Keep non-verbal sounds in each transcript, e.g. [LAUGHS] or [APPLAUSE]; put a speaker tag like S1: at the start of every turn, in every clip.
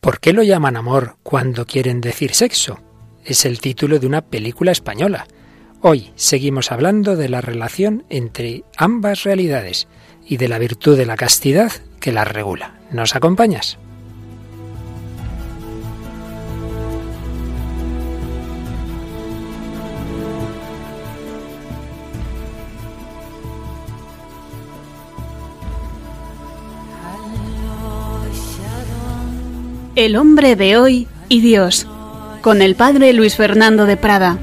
S1: ¿Por qué lo llaman amor cuando quieren decir sexo? Es el título de una película española. Hoy seguimos hablando de la relación entre ambas realidades y de la virtud de la castidad que las regula. ¿Nos acompañas?
S2: El hombre de hoy y Dios, con el padre Luis Fernando de Prada.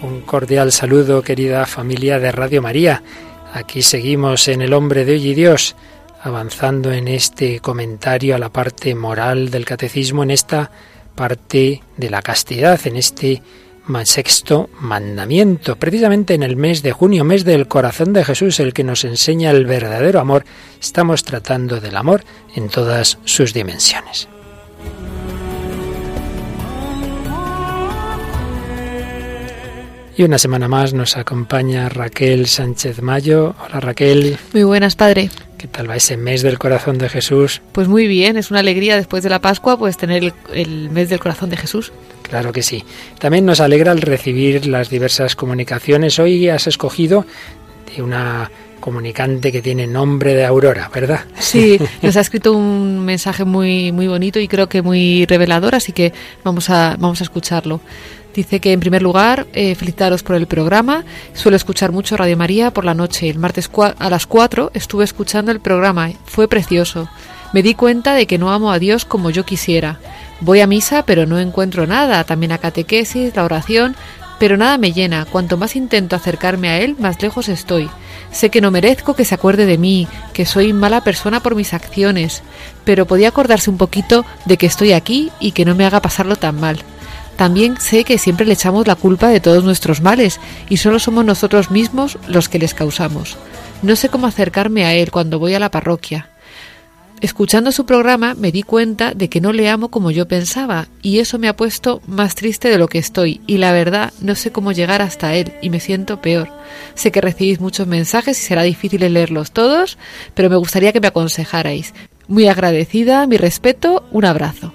S1: Un cordial saludo, querida familia de Radio María. Aquí seguimos en El hombre de hoy y Dios, avanzando en este comentario a la parte moral del catecismo, en esta parte de la castidad, en este sexto mandamiento, precisamente en el mes de junio, mes del corazón de Jesús, el que nos enseña el verdadero amor, estamos tratando del amor en todas sus dimensiones. Y una semana más nos acompaña Raquel Sánchez Mayo. Hola Raquel.
S3: Muy buenas, padre.
S1: ¿Qué tal va ese mes del corazón de Jesús?
S3: Pues muy bien, es una alegría después de la Pascua pues tener el, el mes del corazón de Jesús.
S1: Claro que sí. También nos alegra el recibir las diversas comunicaciones. Hoy has escogido de una comunicante que tiene nombre de Aurora, ¿verdad?
S3: Sí, [LAUGHS] nos ha escrito un mensaje muy muy bonito y creo que muy revelador, así que vamos a vamos a escucharlo. Dice que en primer lugar, eh, felicitaros por el programa. Suelo escuchar mucho Radio María por la noche. El martes a las 4 estuve escuchando el programa. Fue precioso. Me di cuenta de que no amo a Dios como yo quisiera. Voy a misa, pero no encuentro nada, también a catequesis, la oración, pero nada me llena. Cuanto más intento acercarme a Él, más lejos estoy. Sé que no merezco que se acuerde de mí, que soy mala persona por mis acciones, pero podía acordarse un poquito de que estoy aquí y que no me haga pasarlo tan mal. También sé que siempre le echamos la culpa de todos nuestros males y solo somos nosotros mismos los que les causamos. No sé cómo acercarme a Él cuando voy a la parroquia. Escuchando su programa me di cuenta de que no le amo como yo pensaba y eso me ha puesto más triste de lo que estoy y la verdad no sé cómo llegar hasta él y me siento peor. Sé que recibís muchos mensajes y será difícil leerlos todos, pero me gustaría que me aconsejarais. Muy agradecida, mi respeto, un abrazo.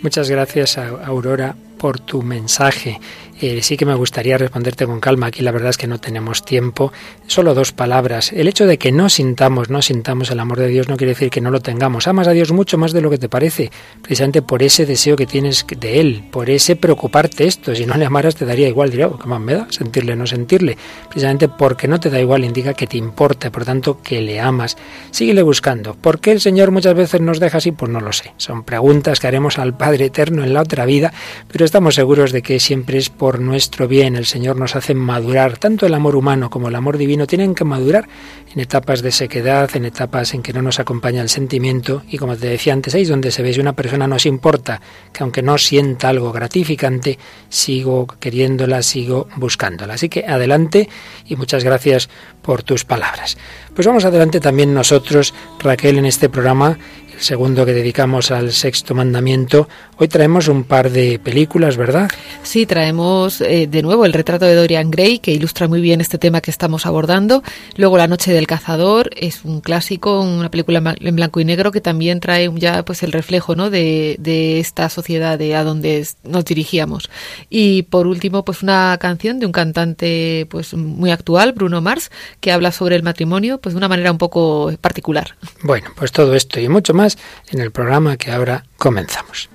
S1: Muchas gracias Aurora por tu mensaje. Eh, sí que me gustaría responderte con calma. Aquí la verdad es que no tenemos tiempo. Solo dos palabras. El hecho de que no sintamos, no sintamos el amor de Dios no quiere decir que no lo tengamos. Amas a Dios mucho más de lo que te parece, precisamente por ese deseo que tienes de Él, por ese preocuparte esto. Si no le amaras te daría igual, diría, oh, ¿qué más me da? Sentirle, no sentirle. Precisamente porque no te da igual indica que te importa, por tanto que le amas. Síguele buscando. ¿Por qué el Señor muchas veces nos deja así? Pues no lo sé. Son preguntas que haremos al Padre Eterno en la otra vida, pero estamos seguros de que siempre es por nuestro bien. El Señor nos hace madurar. Tanto el amor humano como el amor divino tienen que madurar en etapas de sequedad, en etapas en que no nos acompaña el sentimiento. Y como te decía antes, ahí es donde se ve si una persona nos importa, que aunque no sienta algo gratificante, sigo queriéndola, sigo buscándola. Así que adelante y muchas gracias por tus palabras. Pues vamos adelante también nosotros, Raquel, en este programa segundo que dedicamos al sexto mandamiento. Hoy traemos un par de películas, ¿verdad?
S3: Sí, traemos eh, de nuevo el retrato de Dorian Gray, que ilustra muy bien este tema que estamos abordando. Luego La noche del cazador, es un clásico, una película en blanco y negro que también trae ya pues el reflejo ¿no? de, de esta sociedad de a donde nos dirigíamos. Y por último, pues una canción de un cantante pues muy actual, Bruno Mars, que habla sobre el matrimonio pues de una manera un poco particular.
S1: Bueno, pues todo esto y mucho más en el programa que ahora comenzamos.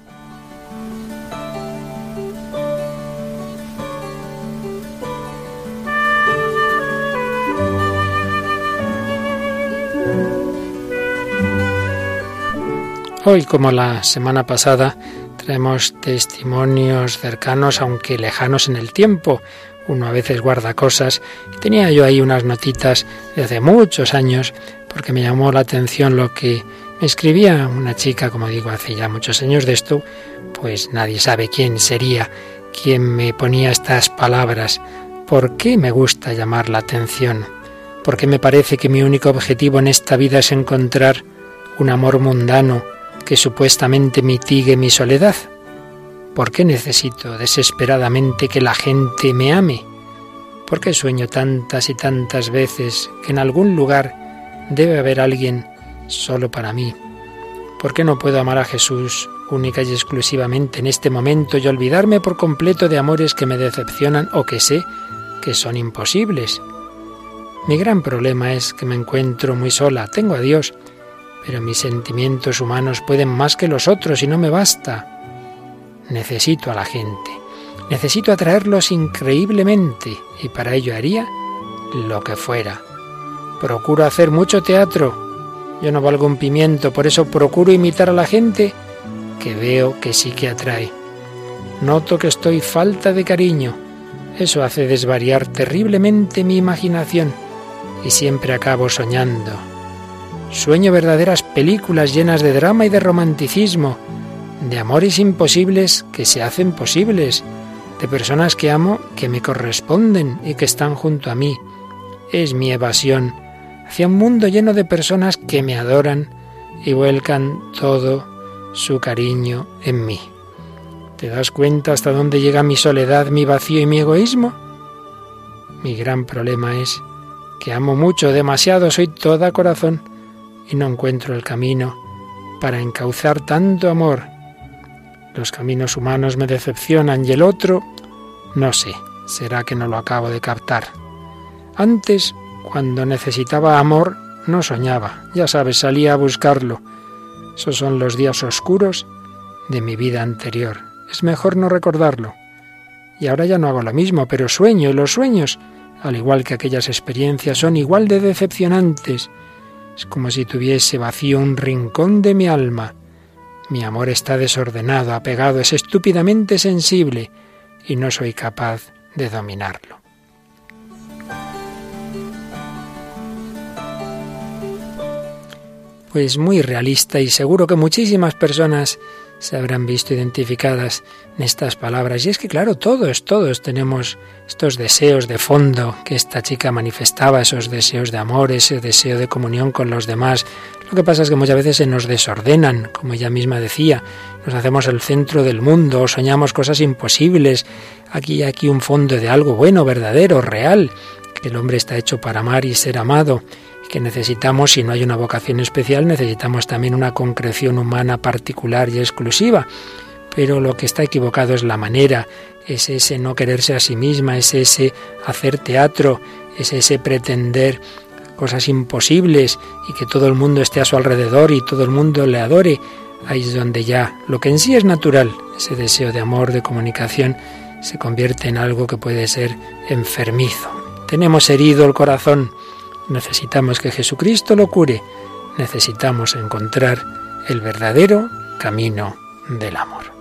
S1: Hoy, como la semana pasada, traemos testimonios cercanos, aunque lejanos en el tiempo. Uno a veces guarda cosas. Tenía yo ahí unas notitas de hace muchos años, porque me llamó la atención lo que me escribía una chica, como digo, hace ya muchos años de esto, pues nadie sabe quién sería quien me ponía estas palabras. ¿Por qué me gusta llamar la atención? ¿Por qué me parece que mi único objetivo en esta vida es encontrar un amor mundano que supuestamente mitigue mi soledad? ¿Por qué necesito desesperadamente que la gente me ame? ¿Por qué sueño tantas y tantas veces que en algún lugar debe haber alguien solo para mí? ¿Por qué no puedo amar a Jesús única y exclusivamente en este momento y olvidarme por completo de amores que me decepcionan o que sé que son imposibles? Mi gran problema es que me encuentro muy sola. Tengo a Dios, pero mis sentimientos humanos pueden más que los otros y no me basta. Necesito a la gente. Necesito atraerlos increíblemente y para ello haría lo que fuera. Procuro hacer mucho teatro. Yo no valgo un pimiento, por eso procuro imitar a la gente que veo que sí que atrae. Noto que estoy falta de cariño. Eso hace desvariar terriblemente mi imaginación y siempre acabo soñando. Sueño verdaderas películas llenas de drama y de romanticismo, de amores imposibles que se hacen posibles, de personas que amo que me corresponden y que están junto a mí. Es mi evasión hacia un mundo lleno de personas que me adoran y vuelcan todo su cariño en mí. ¿Te das cuenta hasta dónde llega mi soledad, mi vacío y mi egoísmo? Mi gran problema es que amo mucho, demasiado, soy toda corazón y no encuentro el camino para encauzar tanto amor. Los caminos humanos me decepcionan y el otro, no sé, será que no lo acabo de captar. Antes, cuando necesitaba amor, no soñaba, ya sabes, salía a buscarlo. Esos son los días oscuros de mi vida anterior. Es mejor no recordarlo. Y ahora ya no hago lo mismo, pero sueño y los sueños, al igual que aquellas experiencias, son igual de decepcionantes. Es como si tuviese vacío un rincón de mi alma. Mi amor está desordenado, apegado, es estúpidamente sensible y no soy capaz de dominarlo. Pues muy realista y seguro que muchísimas personas se habrán visto identificadas en estas palabras. Y es que, claro, todos, todos tenemos estos deseos de fondo que esta chica manifestaba, esos deseos de amor, ese deseo de comunión con los demás. Lo que pasa es que muchas veces se nos desordenan, como ella misma decía, nos hacemos el centro del mundo, soñamos cosas imposibles, aquí aquí un fondo de algo bueno, verdadero, real, que el hombre está hecho para amar y ser amado que necesitamos, si no hay una vocación especial, necesitamos también una concreción humana particular y exclusiva. Pero lo que está equivocado es la manera, es ese no quererse a sí misma, es ese hacer teatro, es ese pretender cosas imposibles y que todo el mundo esté a su alrededor y todo el mundo le adore. Ahí es donde ya lo que en sí es natural, ese deseo de amor, de comunicación, se convierte en algo que puede ser enfermizo. Tenemos herido el corazón, Necesitamos que Jesucristo lo cure. Necesitamos encontrar el verdadero camino del amor.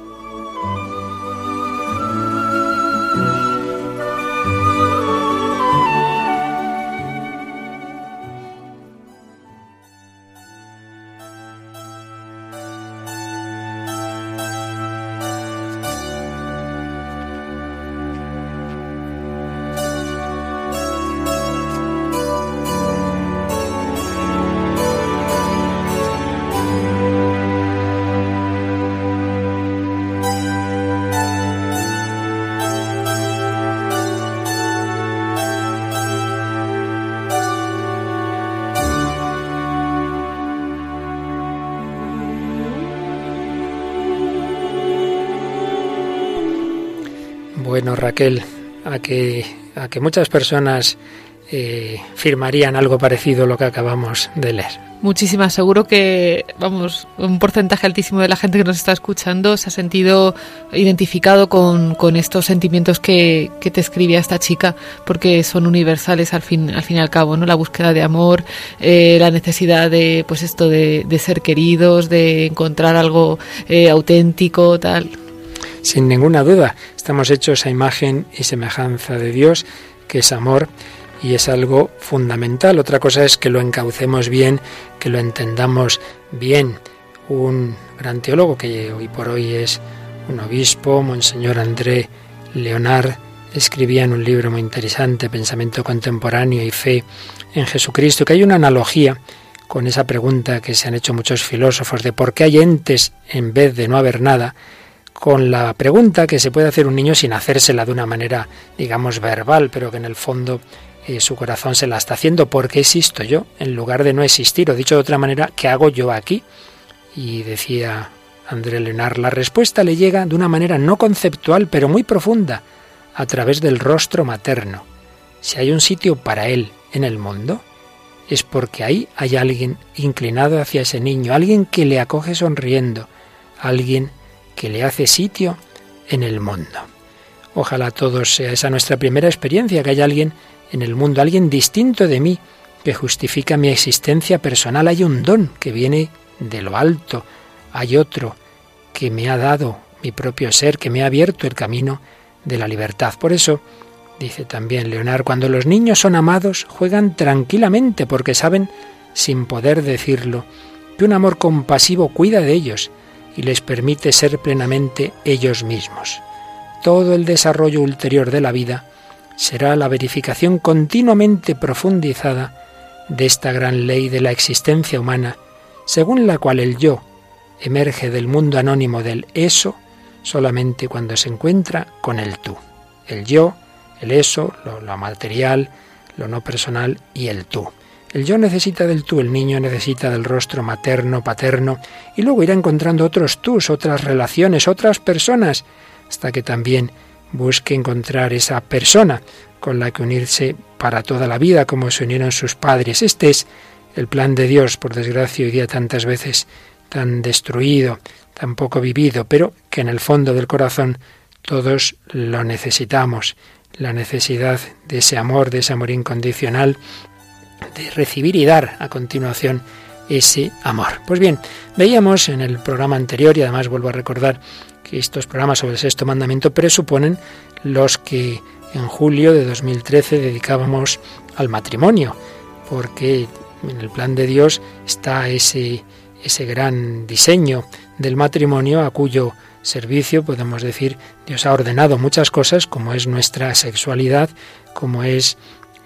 S1: Bueno, Raquel, a que, a que muchas personas eh, firmarían algo parecido a lo que acabamos de leer.
S3: Muchísimas, seguro que, vamos, un porcentaje altísimo de la gente que nos está escuchando se ha sentido identificado con, estos sentimientos que, que, te escribía esta chica, porque son universales al fin, al fin y al cabo, ¿no? La búsqueda de amor, eh, la necesidad de, pues esto, de, ser queridos, de encontrar algo eh, auténtico, tal.
S1: Sin ninguna duda, estamos hechos a imagen y semejanza de Dios, que es amor, y es algo fundamental. Otra cosa es que lo encaucemos bien, que lo entendamos bien. Un gran teólogo que hoy por hoy es un obispo, Monseñor André Leonard, escribía en un libro muy interesante, Pensamiento Contemporáneo y Fe en Jesucristo, que hay una analogía con esa pregunta que se han hecho muchos filósofos de por qué hay entes en vez de no haber nada, con la pregunta que se puede hacer un niño sin hacérsela de una manera, digamos, verbal, pero que en el fondo eh, su corazón se la está haciendo. ¿Por qué existo yo en lugar de no existir? O dicho de otra manera, ¿qué hago yo aquí? Y decía André Leonard, la respuesta le llega de una manera no conceptual, pero muy profunda, a través del rostro materno. Si hay un sitio para él en el mundo, es porque ahí hay alguien inclinado hacia ese niño, alguien que le acoge sonriendo, alguien que le hace sitio en el mundo. Ojalá todos sea esa nuestra primera experiencia, que haya alguien en el mundo, alguien distinto de mí, que justifica mi existencia personal. Hay un don que viene de lo alto, hay otro que me ha dado mi propio ser, que me ha abierto el camino de la libertad. Por eso, dice también Leonard, cuando los niños son amados, juegan tranquilamente porque saben, sin poder decirlo, que un amor compasivo cuida de ellos y les permite ser plenamente ellos mismos. Todo el desarrollo ulterior de la vida será la verificación continuamente profundizada de esta gran ley de la existencia humana, según la cual el yo emerge del mundo anónimo del eso solamente cuando se encuentra con el tú. El yo, el eso, lo, material, lo no personal y el tú. El yo necesita del tú, el niño necesita del rostro materno, paterno, y luego irá encontrando otros tus, otras relaciones, otras personas, hasta que también busque encontrar esa persona con la que unirse para toda la vida, como se unieron sus padres. Este es el plan de Dios, por desgracia, hoy día tantas veces tan destruido, tan poco vivido, pero que en el fondo del corazón todos lo necesitamos. La necesidad de ese amor, de ese amor incondicional, de recibir y dar a continuación ese amor. Pues bien, veíamos en el programa anterior, y además vuelvo a recordar que estos programas sobre el sexto mandamiento presuponen los que en julio de 2013 dedicábamos al matrimonio, porque en el plan de Dios está ese, ese gran diseño del matrimonio a cuyo servicio podemos decir Dios ha ordenado muchas cosas como es nuestra sexualidad, como es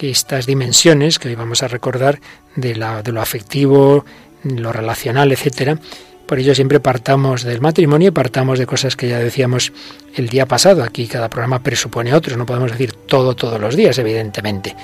S1: estas dimensiones que hoy vamos a recordar de, la, de lo afectivo, lo relacional, etcétera. Por ello siempre partamos del matrimonio y partamos de cosas que ya decíamos el día pasado. Aquí cada programa presupone otros, no podemos decir todo todos los días, evidentemente.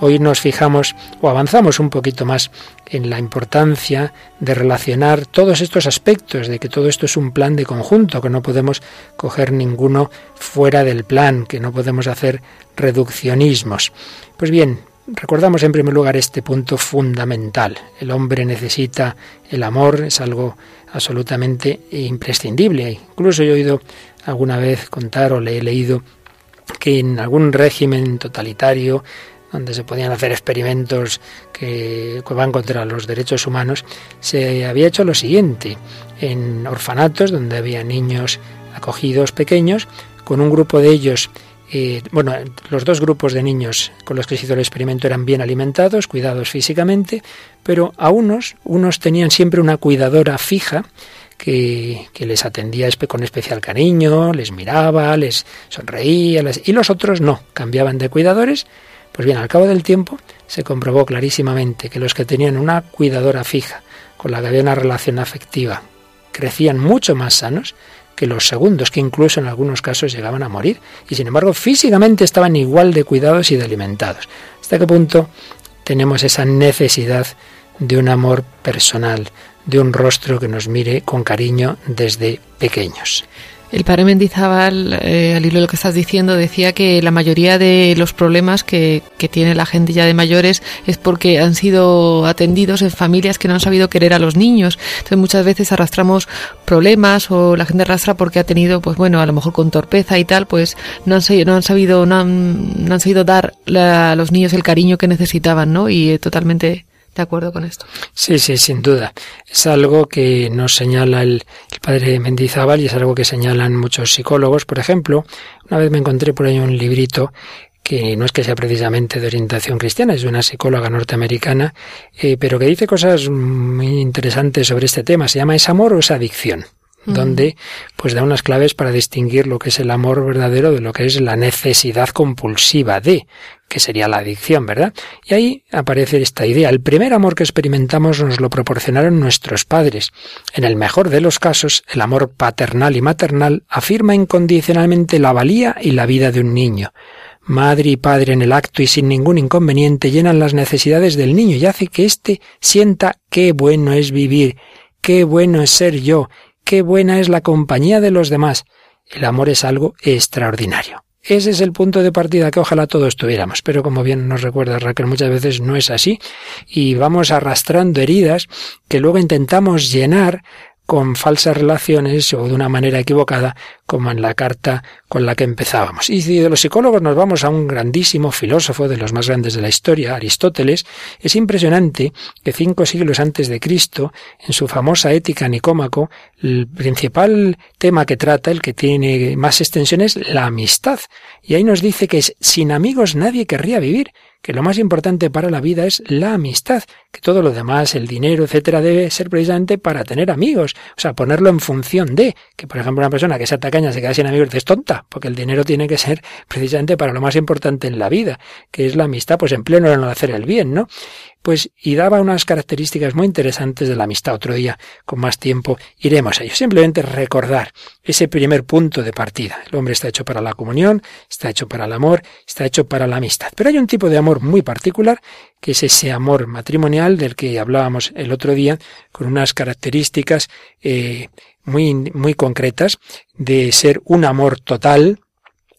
S1: Hoy nos fijamos o avanzamos un poquito más en la importancia de relacionar todos estos aspectos, de que todo esto es un plan de conjunto, que no podemos coger ninguno fuera del plan, que no podemos hacer reduccionismos. Pues bien, recordamos en primer lugar este punto fundamental. El hombre necesita el amor, es algo absolutamente imprescindible. Incluso yo he oído alguna vez contar o le he leído que en algún régimen totalitario donde se podían hacer experimentos que, van contra los derechos humanos, se había hecho lo siguiente. En orfanatos donde había niños acogidos pequeños, con un grupo de ellos eh, bueno, los dos grupos de niños con los que se hizo el experimento eran bien alimentados, cuidados físicamente, pero a unos, unos tenían siempre una cuidadora fija que, les atendía con especial cariño, les miraba, les sonreía, y los otros no, cambiaban de cuidadores. Pues bien, al cabo del tiempo se comprobó clarísimamente que los que tenían una cuidadora fija, con la que había una relación afectiva, crecían mucho más sanos que los segundos, que incluso en algunos casos llegaban a morir, y sin embargo físicamente estaban igual de cuidados y de alimentados. ¿Hasta qué punto tenemos esa necesidad de un amor personal, de un rostro que nos mire con cariño desde pequeños?
S3: El padre Mendizábal, eh, al hilo de lo que estás diciendo, decía que la mayoría de los problemas que, que, tiene la gente ya de mayores es porque han sido atendidos en familias que no han sabido querer a los niños. Entonces muchas veces arrastramos problemas o la gente arrastra porque ha tenido, pues bueno, a lo mejor con torpeza y tal, pues no han, no han sabido, no han, no han sabido dar a los niños el cariño que necesitaban, ¿no? Y eh, totalmente de acuerdo con esto.
S1: Sí, sí, sin duda. Es algo que nos señala el, padre Mendizábal y es algo que señalan muchos psicólogos. Por ejemplo, una vez me encontré por ahí un librito que no es que sea precisamente de orientación cristiana, es de una psicóloga norteamericana, eh, pero que dice cosas muy interesantes sobre este tema. Se llama ¿Es amor o es adicción? donde pues da unas claves para distinguir lo que es el amor verdadero de lo que es la necesidad compulsiva de que sería la adicción, ¿verdad? Y ahí aparece esta idea. El primer amor que experimentamos nos lo proporcionaron nuestros padres. En el mejor de los casos, el amor paternal y maternal afirma incondicionalmente la valía y la vida de un niño. Madre y padre en el acto y sin ningún inconveniente llenan las necesidades del niño y hace que éste sienta qué bueno es vivir, qué bueno es ser yo, qué buena es la compañía de los demás. El amor es algo extraordinario. Ese es el punto de partida que ojalá todos tuviéramos, pero como bien nos recuerda Raquel, muchas veces no es así y vamos arrastrando heridas que luego intentamos llenar con falsas relaciones o de una manera equivocada, como en la carta con la que empezábamos. Y de los psicólogos nos vamos a un grandísimo filósofo de los más grandes de la historia, Aristóteles, es impresionante que cinco siglos antes de Cristo, en su famosa Ética Nicómaco, el principal tema que trata, el que tiene más extensión, es la amistad. Y ahí nos dice que sin amigos nadie querría vivir que lo más importante para la vida es la amistad, que todo lo demás, el dinero, etcétera, debe ser precisamente para tener amigos, o sea, ponerlo en función de, que por ejemplo una persona que sea tacaña se queda sin amigos es tonta, porque el dinero tiene que ser precisamente para lo más importante en la vida, que es la amistad, pues en pleno no hacer el bien, ¿no? pues y daba unas características muy interesantes de la amistad. Otro día, con más tiempo, iremos a ello. Simplemente recordar ese primer punto de partida. El hombre está hecho para la comunión, está hecho para el amor, está hecho para la amistad. Pero hay un tipo de amor muy particular, que es ese amor matrimonial del que hablábamos el otro día, con unas características eh, muy, muy concretas de ser un amor total,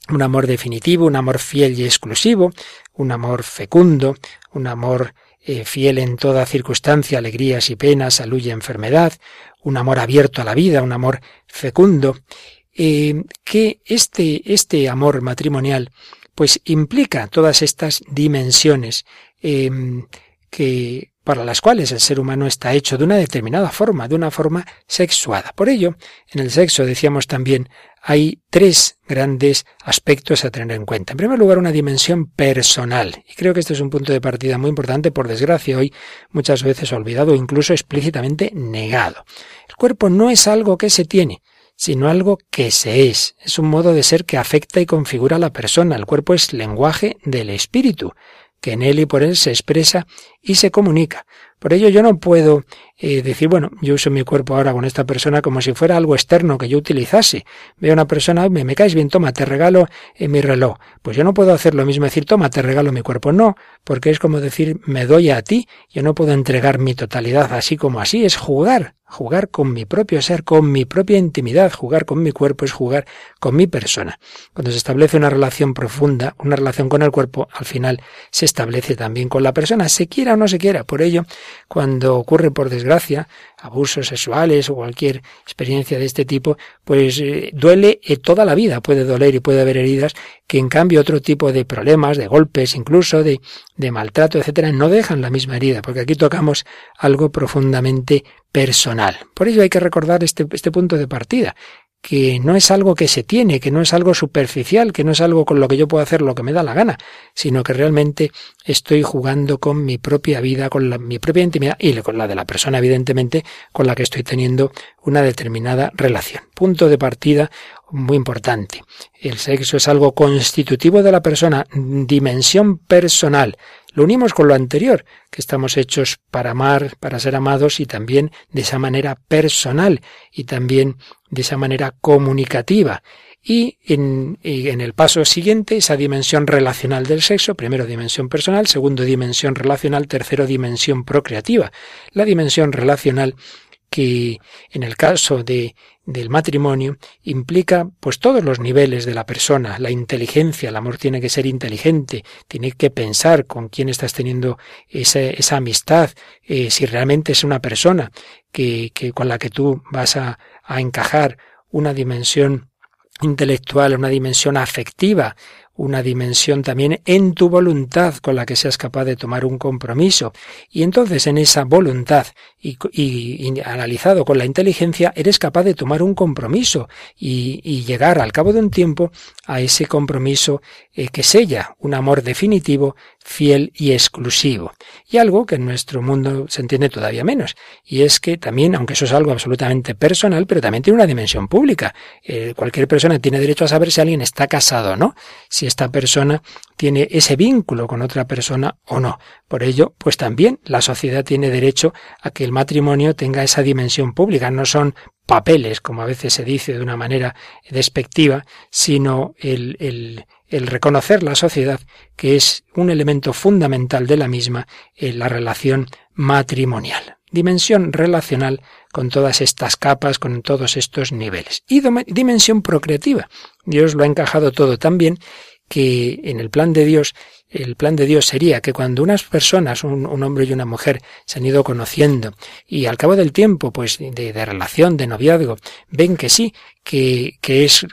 S1: un amor definitivo, un amor fiel y exclusivo, un amor fecundo, un amor eh, fiel en toda circunstancia, alegrías y penas, salud y enfermedad, un amor abierto a la vida, un amor fecundo, eh, que este, este amor matrimonial pues implica todas estas dimensiones em, que para las cuales el ser humano está hecho de una determinada forma, de una forma sexuada. Por ello, en el sexo decíamos también hay tres grandes aspectos a tener en cuenta. En primer lugar, una dimensión personal. Y creo que este es un punto de partida muy importante, por desgracia, hoy muchas veces olvidado o incluso explícitamente negado. El cuerpo no es algo que se tiene, sino algo que se es. Es un modo de ser que afecta y configura a la persona. El cuerpo es lenguaje del espíritu, que en él y por él se expresa y se comunica. Por ello yo no puedo eh, decir, bueno, yo uso mi cuerpo ahora con esta persona como si fuera algo externo que yo utilizase. Veo a una persona, me, me caes bien, toma, te regalo eh, mi reloj. Pues yo no puedo hacer lo mismo, decir, toma, te regalo mi cuerpo. No, porque es como decir, me doy a ti. Yo no puedo entregar mi totalidad así como así, es jugar jugar con mi propio ser, con mi propia intimidad, jugar con mi cuerpo es jugar con mi persona. Cuando se establece una relación profunda, una relación con el cuerpo, al final se establece también con la persona, se quiera o no se quiera. Por ello, cuando ocurre por desgracia abusos sexuales o cualquier experiencia de este tipo, pues eh, duele eh, toda la vida, puede doler y puede haber heridas que en cambio otro tipo de problemas, de golpes incluso, de, de maltrato, etcétera, no dejan la misma herida, porque aquí tocamos algo profundamente personal. Por ello hay que recordar este, este punto de partida, que no es algo que se tiene, que no es algo superficial, que no es algo con lo que yo puedo hacer lo que me da la gana, sino que realmente estoy jugando con mi propia vida, con mi propia intimidad y con la de la persona, evidentemente, con la que estoy teniendo una determinada relación. Punto de partida muy importante. El sexo es algo constitutivo de la persona, dimensión personal. Lo unimos con lo anterior, que estamos hechos para amar, para ser amados y también de esa manera personal y también de esa manera comunicativa. Y en, el paso siguiente, esa dimensión relacional del sexo, primero dimensión personal, segundo dimensión relacional, tercero dimensión procreativa. La dimensión relacional que en el caso de, del matrimonio implica pues todos los niveles de la persona, la inteligencia, el amor tiene que ser inteligente, tiene que pensar con quién estás teniendo esa, esa amistad, eh, si realmente es una persona que, que con la que tú vas a, a encajar una dimensión intelectual, una dimensión afectiva, una dimensión también en tu voluntad con la que seas capaz de tomar un compromiso. Y entonces en esa voluntad y, analizado con la inteligencia, eres capaz de tomar un compromiso y, llegar al cabo de un tiempo a ese compromiso eh, que sella un amor definitivo fiel y exclusivo. Y algo que en nuestro mundo se entiende todavía menos, y es que también, aunque eso es algo absolutamente personal, pero también tiene una dimensión pública. Eh, cualquier persona tiene derecho a saber si alguien está casado o no, si esta persona tiene ese vínculo con otra persona o no. Por ello, pues también la sociedad tiene derecho a que el matrimonio tenga esa dimensión pública. No son papeles, como a veces se dice de una manera despectiva, sino el, el, reconocer la sociedad que es un elemento fundamental de la misma en la relación matrimonial. Dimensión relacional con todas estas capas, con todos estos niveles. Y dimensión procreativa. Dios lo ha encajado todo tan bien que en el plan de Dios el plan de Dios sería que cuando unas personas, un, hombre y una mujer, se han ido conociendo y al cabo del tiempo, pues de, de relación, de noviazgo, ven que sí, que, que, es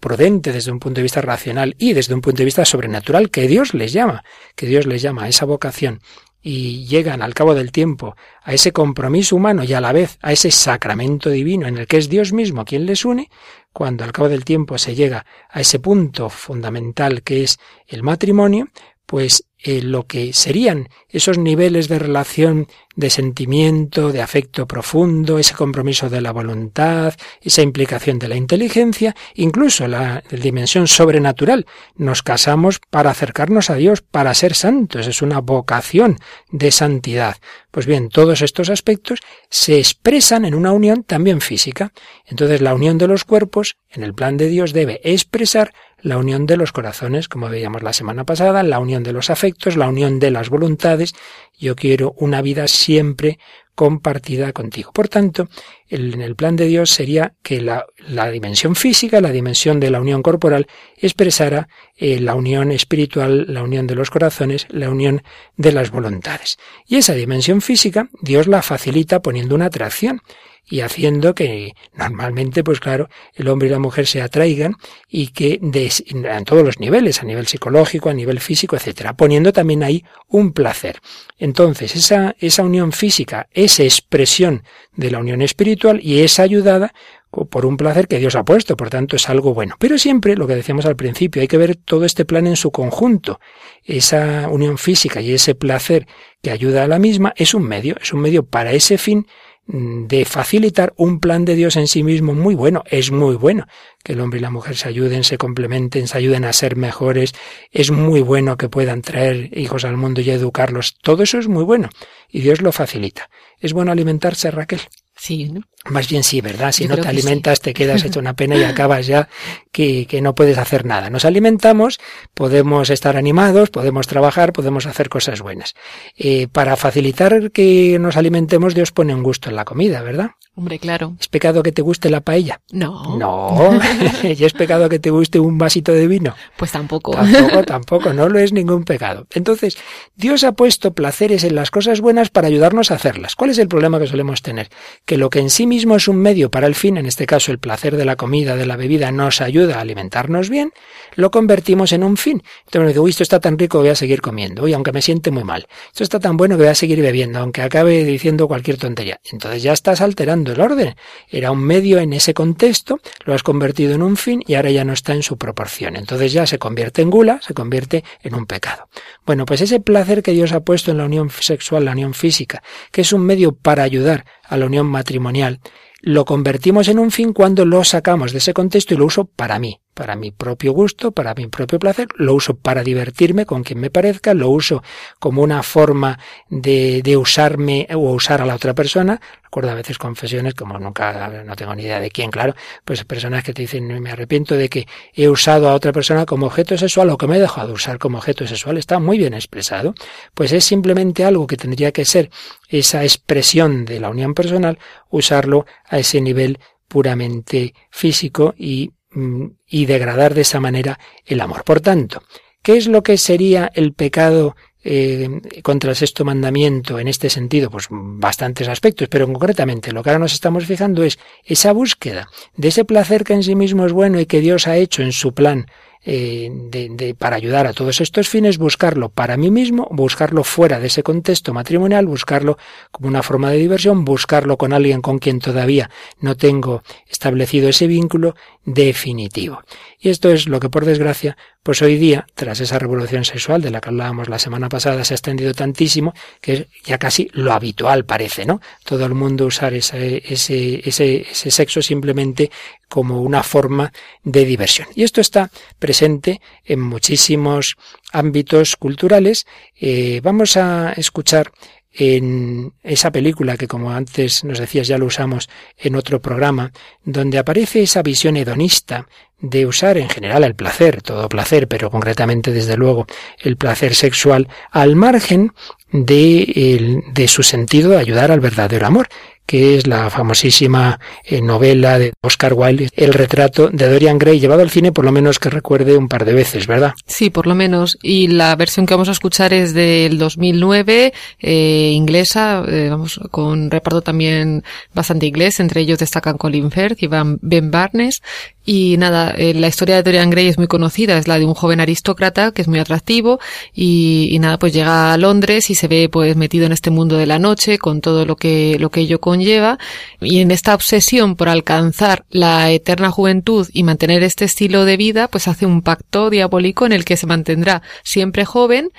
S1: prudente desde un punto de vista racional y desde un punto de vista sobrenatural, que Dios les llama, que Dios les llama a esa vocación y llegan al cabo del tiempo a ese compromiso humano y a la vez a ese sacramento divino en el que es Dios mismo quien les une, cuando al cabo del tiempo se llega a ese punto fundamental que es el matrimonio, pues eh, lo que serían esos niveles de relación de sentimiento, de afecto profundo, ese compromiso de la voluntad, esa implicación de la inteligencia, incluso la, dimensión sobrenatural. Nos casamos para acercarnos a Dios, para ser santos, es una vocación de santidad. Pues bien, todos estos aspectos se expresan en una unión también física. Entonces la unión de los cuerpos, en el plan de Dios, debe expresar la unión de los corazones, como veíamos la semana pasada, la unión de los afectos, la unión de las voluntades. Yo quiero una vida siempre compartida contigo. Por tanto, el, en el plan de Dios sería que la, la, dimensión física, la dimensión de la unión corporal, expresara eh, la unión espiritual, la unión de los corazones, la unión de las voluntades. Y esa dimensión física, Dios la facilita poniendo una atracción y haciendo que normalmente, pues claro, el hombre y la mujer se atraigan y que de, en todos los niveles, a nivel psicológico, a nivel físico, etcétera, poniendo también ahí un placer. Entonces, esa, esa unión física es expresión de la unión espiritual y es ayudada por un placer que Dios ha puesto, por tanto es algo bueno. Pero siempre, lo que decíamos al principio, hay que ver todo este plan en su conjunto. Esa unión física y ese placer que ayuda a la misma es un medio, es un medio para ese fin de facilitar un plan de Dios en sí mismo muy bueno, es muy bueno que el hombre y la mujer se ayuden, se complementen, se ayuden a ser mejores, es muy bueno que puedan traer hijos al mundo y educarlos, todo eso es muy bueno y Dios lo facilita. ¿Es bueno alimentarse, Raquel?
S3: Sí, ¿no?
S1: Más bien sí, ¿verdad? Si no te alimentas te quedas hecho una pena y [LAUGHS] acabas ya que, que, no puedes hacer nada. Nos alimentamos, podemos estar animados, podemos trabajar, podemos hacer cosas buenas. Eh, para facilitar que nos alimentemos, Dios pone un gusto en la comida, ¿verdad?
S3: Hombre, claro.
S1: ¿Es pecado que te guste la paella?
S3: No.
S1: No. [LAUGHS] [LAUGHS] ¿Y es pecado que te guste un vasito de vino?
S3: Pues tampoco.
S1: Tampoco, tampoco. No lo es ningún pecado. Entonces, Dios ha puesto placeres en las cosas buenas para ayudarnos a hacerlas. ¿Cuál es el problema que solemos tener? Que lo que en sí mismo es un medio para el fin, en este caso el placer de la comida, de la bebida, nos ayuda a alimentarnos bien, lo convertimos en un fin. Entonces me digo, uy, esto está tan rico que voy a seguir comiendo. Uy, aunque me siente muy mal. Esto está tan bueno que voy a seguir bebiendo, aunque acabe diciendo cualquier tontería. Entonces ya estás alterando el orden. Era un medio en ese contexto, lo has convertido en un fin y ahora ya no está en su proporción. Entonces ya se convierte en gula, se convierte en un pecado. Bueno, pues ese placer que Dios ha puesto en la unión sexual, la unión física, que es un medio para ayudar a la unión matrimonial, lo convertimos en un fin cuando lo sacamos de ese contexto y lo uso para mí para mi propio gusto, para mi propio placer, lo uso para divertirme con quien me parezca, lo uso como una forma de, de usarme o usar a la otra persona. Recuerdo a veces confesiones, como nunca, no tengo ni idea de quién, claro, pues personas que te dicen, me arrepiento de que he usado a otra persona como objeto sexual o que me he dejado usar como objeto sexual, está muy bien expresado. Pues es simplemente algo que tendría que ser esa expresión de la unión personal, usarlo a ese nivel puramente físico y y degradar de esa manera el amor. Por tanto, ¿qué es lo que sería el pecado eh, contra el sexto mandamiento en este sentido? Pues bastantes aspectos, pero concretamente lo que ahora nos estamos fijando es esa búsqueda de ese placer que en sí mismo es bueno y que Dios ha hecho en su plan eh, de, para ayudar a todos estos fines, buscarlo para mí mismo, buscarlo fuera de ese contexto matrimonial, buscarlo como una forma de diversión, buscarlo con alguien con quien todavía no tengo establecido ese vínculo definitivo. Y esto es lo que por desgracia pues hoy día, tras esa revolución sexual de la que hablábamos la semana pasada, se ha extendido tantísimo que es ya casi lo habitual parece, ¿no? Todo el mundo usar ese, ese, ese, sexo simplemente como una forma de diversión. Y esto está presente en muchísimos ámbitos culturales. Eh, vamos a escuchar en esa película que como antes nos decías ya lo usamos en otro programa, donde aparece esa visión hedonista de usar en general el placer, todo placer, pero concretamente desde luego el placer sexual, al margen de, de su sentido de ayudar al verdadero amor que es la famosísima eh, novela de Oscar Wilde, El retrato de Dorian Gray, llevado al cine por lo menos que recuerde un par de veces, ¿verdad?
S3: Sí, por lo menos. Y la versión que vamos a escuchar es del 2009, eh, inglesa, eh, vamos, con reparto también bastante inglés, entre ellos destacan Colin Firth y Ben Barnes, y nada, eh, la historia de Dorian Gray es muy conocida, es la de un joven aristócrata que es muy atractivo y, y, nada, pues llega a Londres y se ve pues metido en este mundo de la noche con todo lo que, lo que ello conlleva. Y en esta obsesión por alcanzar la eterna juventud y mantener este estilo de vida, pues hace un pacto diabólico en el que se mantendrá siempre joven,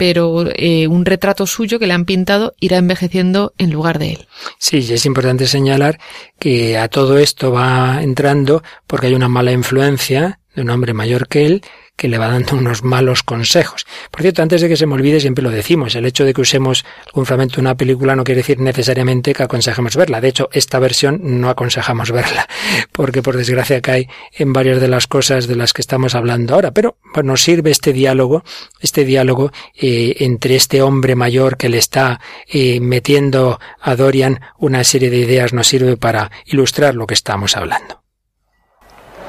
S3: pero eh, un retrato suyo que le han pintado irá envejeciendo en lugar de él.
S1: Sí, y es importante señalar que a todo esto va entrando porque hay una mala influencia un hombre mayor que él que le va dando unos malos consejos. Por cierto, antes de que se me olvide, siempre lo decimos, el hecho de que usemos algún fragmento de una película no quiere decir necesariamente que aconsejemos verla. De hecho, esta versión no aconsejamos [LAUGHS] verla, porque por desgracia cae en varias de las cosas de las que estamos hablando ahora. Pero nos sirve este diálogo, este diálogo eh, entre este hombre mayor que le está eh, metiendo a Dorian una serie de ideas, nos sirve para ilustrar lo que estamos hablando.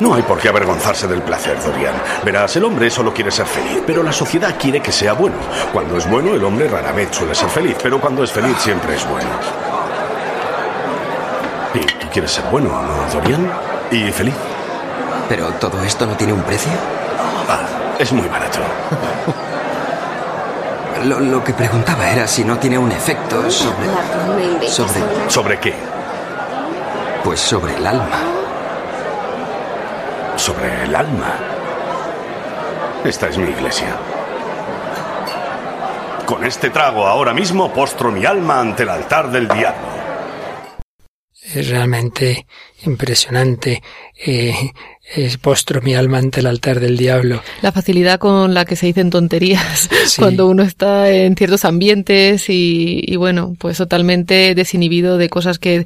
S4: No hay por qué avergonzarse del placer, Dorian. Verás, el hombre solo quiere ser feliz, pero la sociedad quiere que sea bueno. Cuando es bueno, el hombre rara vez suele ser feliz, pero cuando es feliz siempre es bueno. Y tú quieres ser bueno, ¿no, Dorian? Y feliz.
S5: ¿Pero todo esto no tiene un precio?
S4: Ah, es muy barato. [LAUGHS]
S5: Lo, lo, que preguntaba era si no tiene un efecto sobre... ¿Sobre,
S4: ¿Sobre qué?
S5: Pues sobre el alma
S4: sobre el alma. Esta es mi iglesia. Con este trago ahora mismo postro mi alma ante el altar del diablo.
S1: Es realmente impresionante. Eh, es postro mi alma ante el altar del diablo.
S3: La facilidad con la que se dicen tonterías [LAUGHS] sí. cuando uno está en ciertos ambientes y, y, bueno, pues totalmente desinhibido de cosas que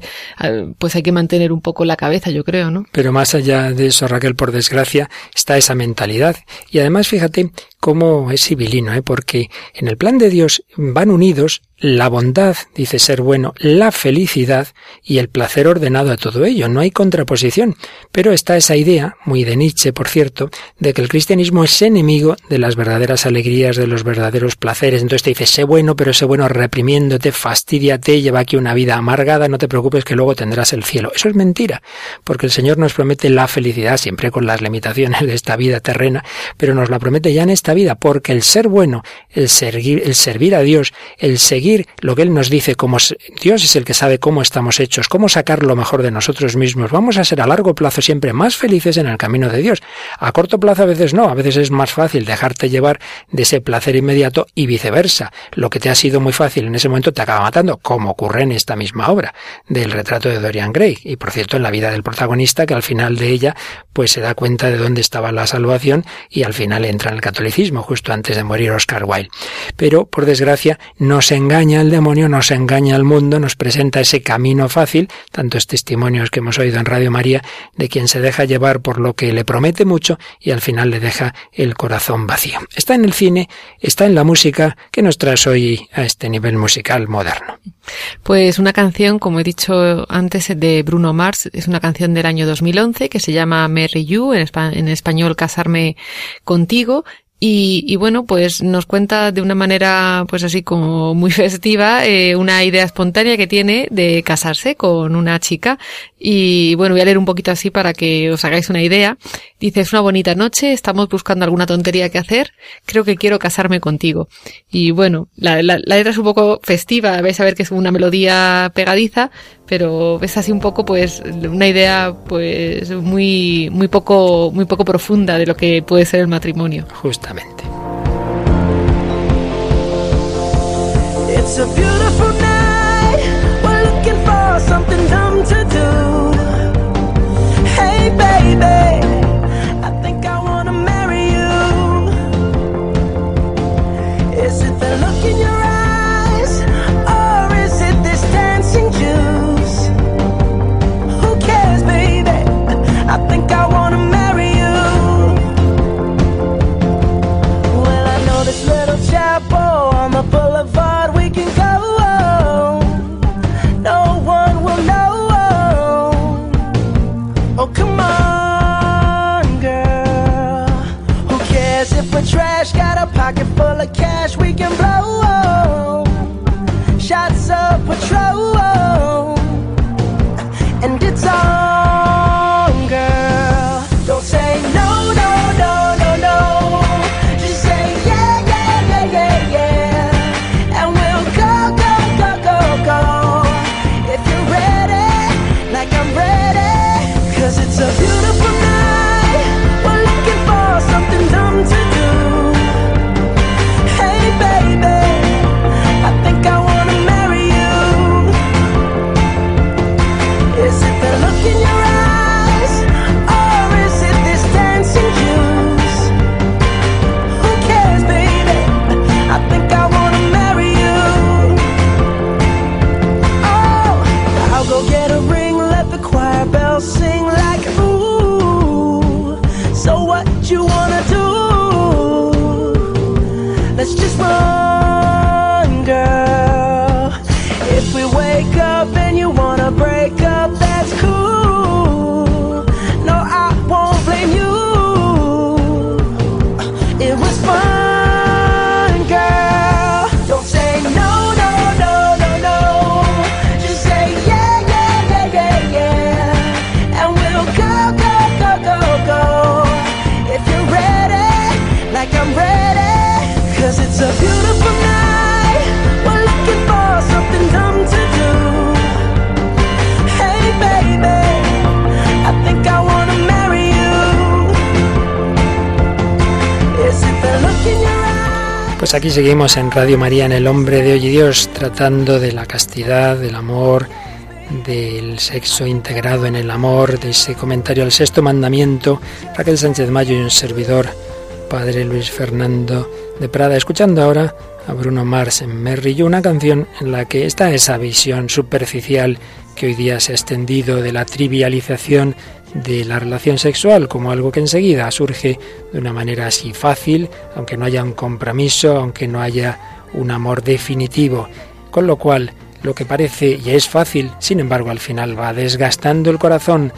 S3: pues hay que mantener un poco la cabeza, yo creo, ¿no?
S1: Pero más allá de eso, Raquel, por desgracia, está esa mentalidad. Y además, fíjate cómo es civilino, ¿eh? porque en el plan de Dios van unidos la bondad, dice ser bueno, la felicidad y el placer ordenado a todo ello. No hay contraposición. Pero está esa idea, muy de Nietzsche, por cierto, de que el cristianismo es enemigo de las verdaderas alegrías, de los verdaderos placeres. Entonces te dice, sé bueno, pero sé bueno reprimiéndote, fastidiate, lleva aquí una vida amargada, no te preocupes que luego tendrás el cielo. Eso es mentira, porque el Señor nos promete la felicidad, siempre con las limitaciones de esta vida terrena, pero nos la promete ya en esta vida, porque el ser bueno, el servir, el servir a Dios, el seguir lo que Él nos dice, como Dios es el que sabe cómo estamos hechos, cómo sacar lo mejor de nosotros mismos, vamos a ser a largo plazo siempre más felices en el camino de Dios. A corto plazo a veces no, a veces es más fácil dejarte llevar de ese placer inmediato y viceversa. Lo que te ha sido muy fácil en ese momento te acaba matando, como ocurre en esta misma obra del retrato de Dorian Gray. Y por cierto, en la vida del protagonista, que al final de ella, pues se da cuenta de dónde estaba la salvación y al final entra en el catolicismo, justo antes de morir Oscar Wilde. Pero, por desgracia, nos engaña engaña el demonio, nos engaña al mundo, nos presenta ese camino fácil, tantos testimonios que hemos oído en Radio María de quien se deja llevar por lo que le promete mucho y al final le deja el corazón vacío. Está en el cine, está en la música que nos traes hoy a este nivel musical moderno.
S3: Pues una canción, como he dicho antes, de Bruno Mars, es una canción del año 2011 que se llama Marry You, en, en español Casarme contigo, y, y, bueno, pues nos cuenta de una manera, pues así como muy [LAUGHS] festiva, eh, una idea espontánea que tiene de casarse con una chica. Y bueno, voy a leer un poquito así para que os hagáis una idea. Dice, es una bonita noche, estamos buscando alguna tontería que hacer, creo que quiero casarme contigo. Y bueno, la, la, la letra es un poco festiva, vais a ver que es una melodía pegadiza, pero es así un poco pues una idea pues muy muy poco muy poco profunda de lo que puede ser el matrimonio.
S1: Justamente. Pues aquí seguimos en Radio María, en El Hombre de Hoy y Dios, tratando de la castidad, del amor, del sexo integrado en el amor, de ese comentario al sexto mandamiento. Raquel Sánchez Mayo y un servidor, Padre Luis Fernando de Prada, escuchando ahora a Bruno Mars en Merry una canción en la que está esa visión superficial que hoy día se ha extendido de la trivialización de la relación sexual como algo que enseguida surge de una manera así fácil, aunque no haya un compromiso, aunque no haya un amor definitivo. Con lo cual, lo que parece y es fácil, sin embargo, al final va desgastando el corazón,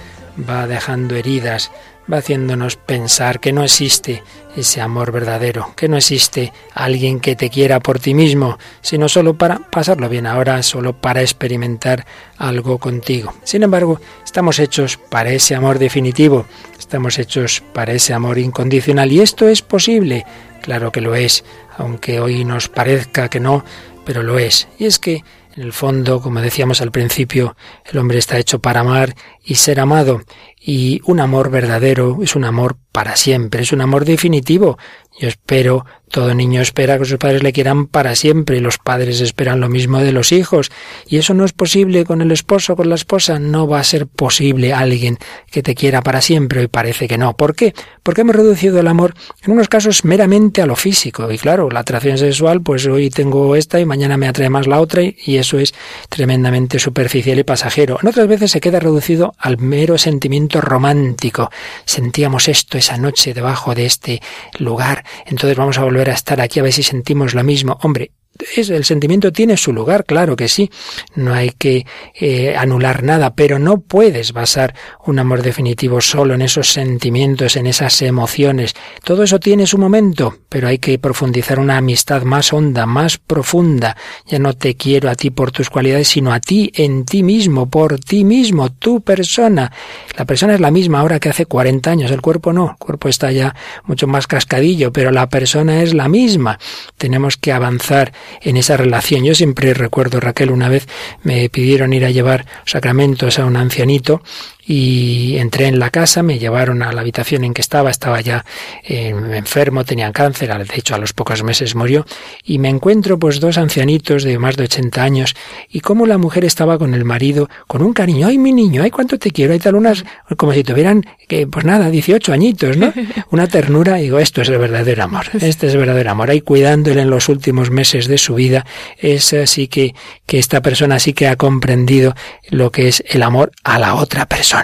S1: va dejando heridas, va haciéndonos pensar que no existe ese amor verdadero, que no existe alguien que te quiera por ti mismo, sino solo para pasarlo bien ahora, solo para experimentar algo contigo. Sin embargo, estamos hechos para ese amor definitivo, estamos hechos para ese amor incondicional y esto es posible, claro que lo es, aunque hoy nos parezca que no, pero lo es. Y es que en el fondo, como decíamos al principio, el hombre está hecho para amar y ser amado. Y un amor verdadero es un amor para siempre, es un amor definitivo. Yo espero, todo niño espera que sus padres le quieran para siempre y los padres esperan lo mismo de los hijos. Y eso no es posible con el esposo, con la esposa. No va a ser posible alguien que te quiera para siempre. y parece que no. ¿Por qué? Porque hemos reducido el amor en unos casos meramente a lo físico. Y claro, la atracción sexual, pues hoy tengo esta y mañana me atrae más la otra y eso es tremendamente superficial y pasajero. En otras veces se queda reducido al mero sentimiento romántico. Sentíamos esto, esa noche debajo de este lugar, entonces vamos a volver a estar aquí a ver si sentimos lo mismo. Hombre, es, el sentimiento tiene su lugar, claro que sí, no hay que eh, anular nada, pero no puedes basar un amor definitivo solo en esos sentimientos, en esas emociones. Todo eso tiene su momento, pero hay que profundizar una amistad más honda, más profunda. Ya no te quiero a ti por tus cualidades, sino a ti en ti mismo, por ti mismo, tu persona. La persona es la misma ahora que hace 40 años, el cuerpo no, el cuerpo está ya mucho más cascadillo, pero la persona es la misma. Tenemos que avanzar en esa relación. Yo siempre recuerdo, Raquel, una vez me pidieron ir a llevar sacramentos a un ancianito y entré en la casa, me llevaron a la habitación en que estaba, estaba ya eh, enfermo, tenía cáncer, de hecho a los pocos meses murió, y me encuentro pues dos ancianitos de más de 80 años y como la mujer estaba con el marido con un cariño, ay mi niño, ay cuánto te quiero, hay tal unas, como si tuvieran, que pues nada, 18 añitos, ¿no? [LAUGHS] Una ternura, digo, esto es el verdadero amor, este es el verdadero amor, ahí cuidándole en los últimos meses de su vida, es así que, que esta persona sí que ha comprendido lo que es el amor a la otra persona.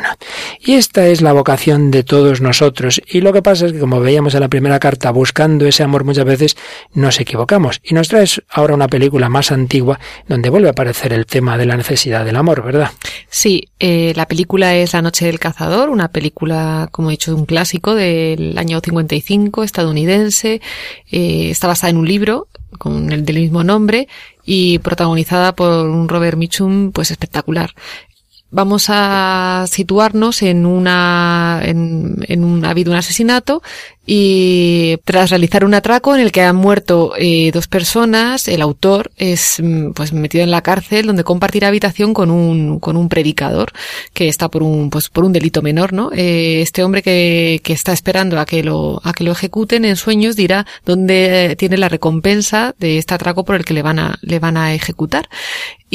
S1: Y esta es la vocación de todos nosotros. Y lo que pasa es que, como veíamos en la primera carta, buscando ese amor muchas veces nos equivocamos. Y nos traes ahora una película más antigua donde vuelve a aparecer el tema de la necesidad del amor, ¿verdad?
S3: Sí, eh, la película es La Noche del Cazador, una película, como he dicho, un clásico del año 55, estadounidense. Eh, está basada en un libro con el del mismo nombre y protagonizada por un Robert Mitchum pues espectacular vamos a situarnos en una, en, en un, ha habido un asesinato y tras realizar un atraco en el que han muerto eh, dos personas, el autor es mm, pues metido en la cárcel donde compartirá habitación con un con un predicador que está por un pues por un delito menor, ¿no? Eh, este hombre que, que está esperando a que lo a que lo ejecuten en sueños dirá dónde tiene la recompensa de este atraco por el que le van a le van a ejecutar.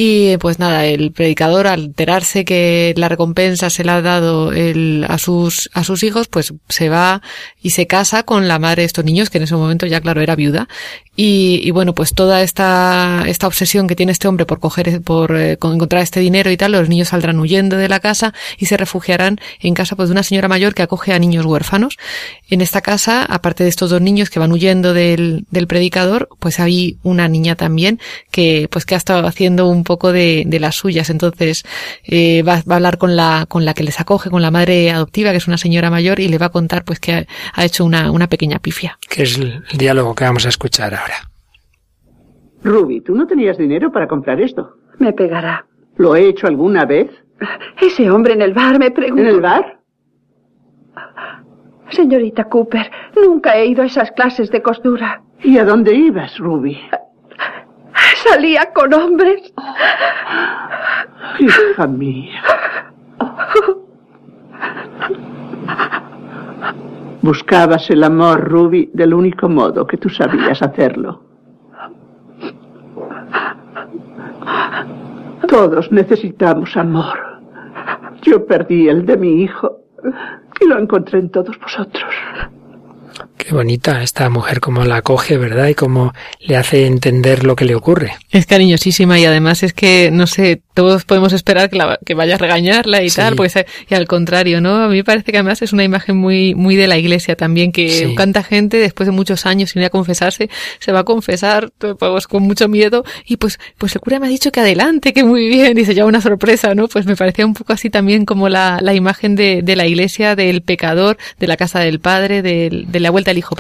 S3: Y pues nada, el predicador al enterarse que la recompensa se la ha dado el, a sus a sus hijos, pues se va y se casa con la madre de estos niños, que en ese momento ya claro era viuda, y, y, bueno, pues toda esta, esta obsesión que tiene este hombre por coger, por eh, encontrar este dinero y tal, los niños saldrán huyendo de la casa y se refugiarán en casa pues de una señora mayor que acoge a niños huérfanos. En esta casa, aparte de estos dos niños que van huyendo del, del predicador, pues hay una niña también que, pues que ha estado haciendo un poco de, de las suyas. Entonces, eh, va, va, a hablar con la, con la que les acoge, con la madre adoptiva, que es una señora mayor, y le va a contar pues que ha, ha hecho una, una pequeña pifia.
S1: Que es el diálogo que vamos a escuchar ahora.
S6: Ruby, tú no tenías dinero para comprar esto.
S7: Me pegará.
S6: ¿Lo he hecho alguna vez?
S7: Ese hombre en el bar me preguntó.
S6: ¿En el bar?
S7: Señorita Cooper, nunca he ido a esas clases de costura.
S6: ¿Y a dónde ibas, Ruby?
S7: Salía con hombres.
S6: Hija mía. Buscabas el amor, Ruby, del único modo que tú sabías hacerlo. Todos necesitamos amor. Yo perdí el de mi hijo y lo encontré en todos vosotros.
S1: Qué bonita esta mujer, como la acoge, ¿verdad? Y cómo le hace entender lo que le ocurre.
S3: Es cariñosísima y además es que, no sé, todos podemos esperar que, la, que vaya a regañarla y sí. tal, pues, y al contrario, ¿no? A mí me parece que además es una imagen muy, muy de la iglesia también, que sí. tanta gente después de muchos años sin ir a confesarse, se va a confesar pues, con mucho miedo y pues, pues el cura me ha dicho que adelante, que muy bien, y se lleva una sorpresa, ¿no? Pues me parecía un poco así también como la, la imagen de, de la iglesia, del pecador, de la casa del padre, de, de la vuelta al hijo.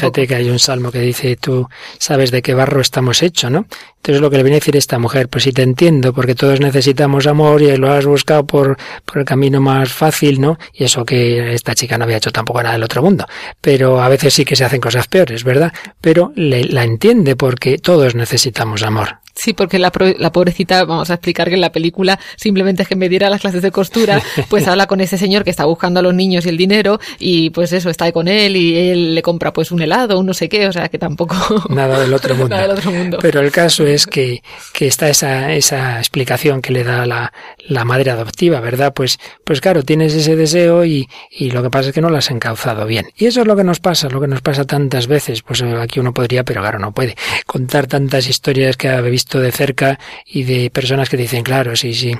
S1: Fíjate que hay un salmo que dice, tú sabes de qué barro estamos hechos, ¿no? Entonces lo que le viene a decir esta mujer, pues sí te entiendo, porque todos necesitamos amor y lo has buscado por, por el camino más fácil, ¿no? Y eso que esta chica no había hecho tampoco nada del otro mundo. Pero a veces sí que se hacen cosas peores, ¿verdad? Pero le, la entiende porque todos necesitamos amor.
S3: Sí, porque la, la, pobrecita, vamos a explicar que en la película simplemente es que me diera las clases de costura, [LAUGHS] pues habla con ese señor que está buscando a los niños y el dinero y pues eso, está con él y él le compra pues un helado, un no sé qué, o sea que tampoco... [LAUGHS]
S1: Nada del otro [LAUGHS] mundo.
S3: Nada del otro mundo.
S1: Pero el caso es que, que está esa, esa explicación que le da la, la madre adoptiva, ¿verdad? Pues, pues claro, tienes ese deseo y, y lo que pasa es que no lo has encauzado bien. Y eso es lo que nos pasa, lo que nos pasa tantas veces. Pues aquí uno podría, pero claro, no puede contar tantas historias que ha visto de cerca y de personas que dicen, claro, sí, sí,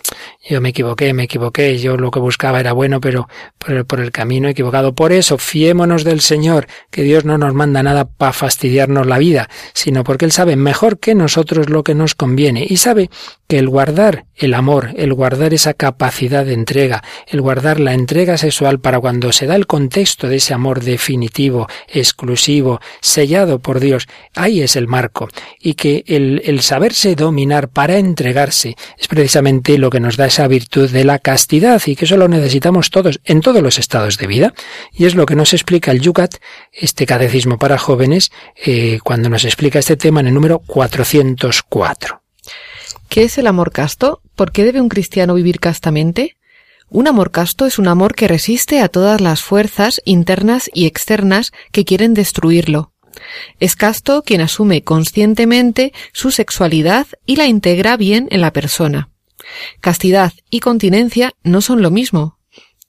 S1: yo me equivoqué, me equivoqué, yo lo que buscaba era bueno, pero por el, por el camino equivocado. Por eso, fiémonos del Señor, que Dios no nos manda nada para fastidiarnos la vida, sino porque Él sabe mejor que nosotros lo que nos conviene y sabe que el guardar el amor, el guardar esa capacidad de entrega, el guardar la entrega sexual para cuando se da el contexto de ese amor definitivo, exclusivo, sellado por Dios, ahí es el marco. Y que el, el saber dejarse dominar, para entregarse, es precisamente lo que nos da esa virtud de la castidad y que eso lo necesitamos todos, en todos los estados de vida. Y es lo que nos explica el Yucat, este catecismo para jóvenes, eh, cuando nos explica este tema en el número 404.
S3: ¿Qué es el amor casto? ¿Por qué debe un cristiano vivir castamente? Un amor casto es un amor que resiste a todas las fuerzas internas y externas que quieren destruirlo. Es casto quien asume conscientemente su sexualidad y la integra bien en la persona. Castidad y continencia no son lo mismo.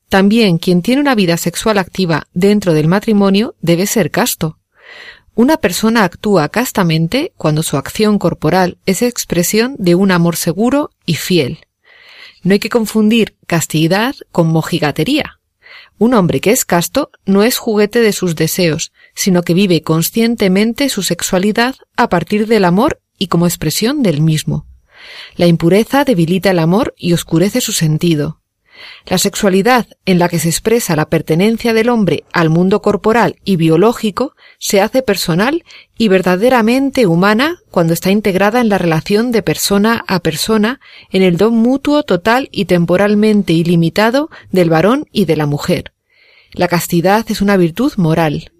S3: También quien tiene una vida sexual activa dentro del matrimonio debe ser casto. Una persona actúa castamente cuando su acción corporal es expresión de un amor seguro y fiel. No hay que confundir castidad con mojigatería. Un hombre que es casto no es juguete de sus deseos, sino que vive conscientemente su sexualidad a partir del amor y como expresión del mismo. La impureza debilita el amor y oscurece su sentido. La sexualidad en la que se expresa la pertenencia del hombre al mundo corporal y biológico se hace personal y verdaderamente humana cuando está integrada en la relación de persona a persona en el don mutuo total y temporalmente ilimitado del varón y de la mujer. La castidad es una virtud moral.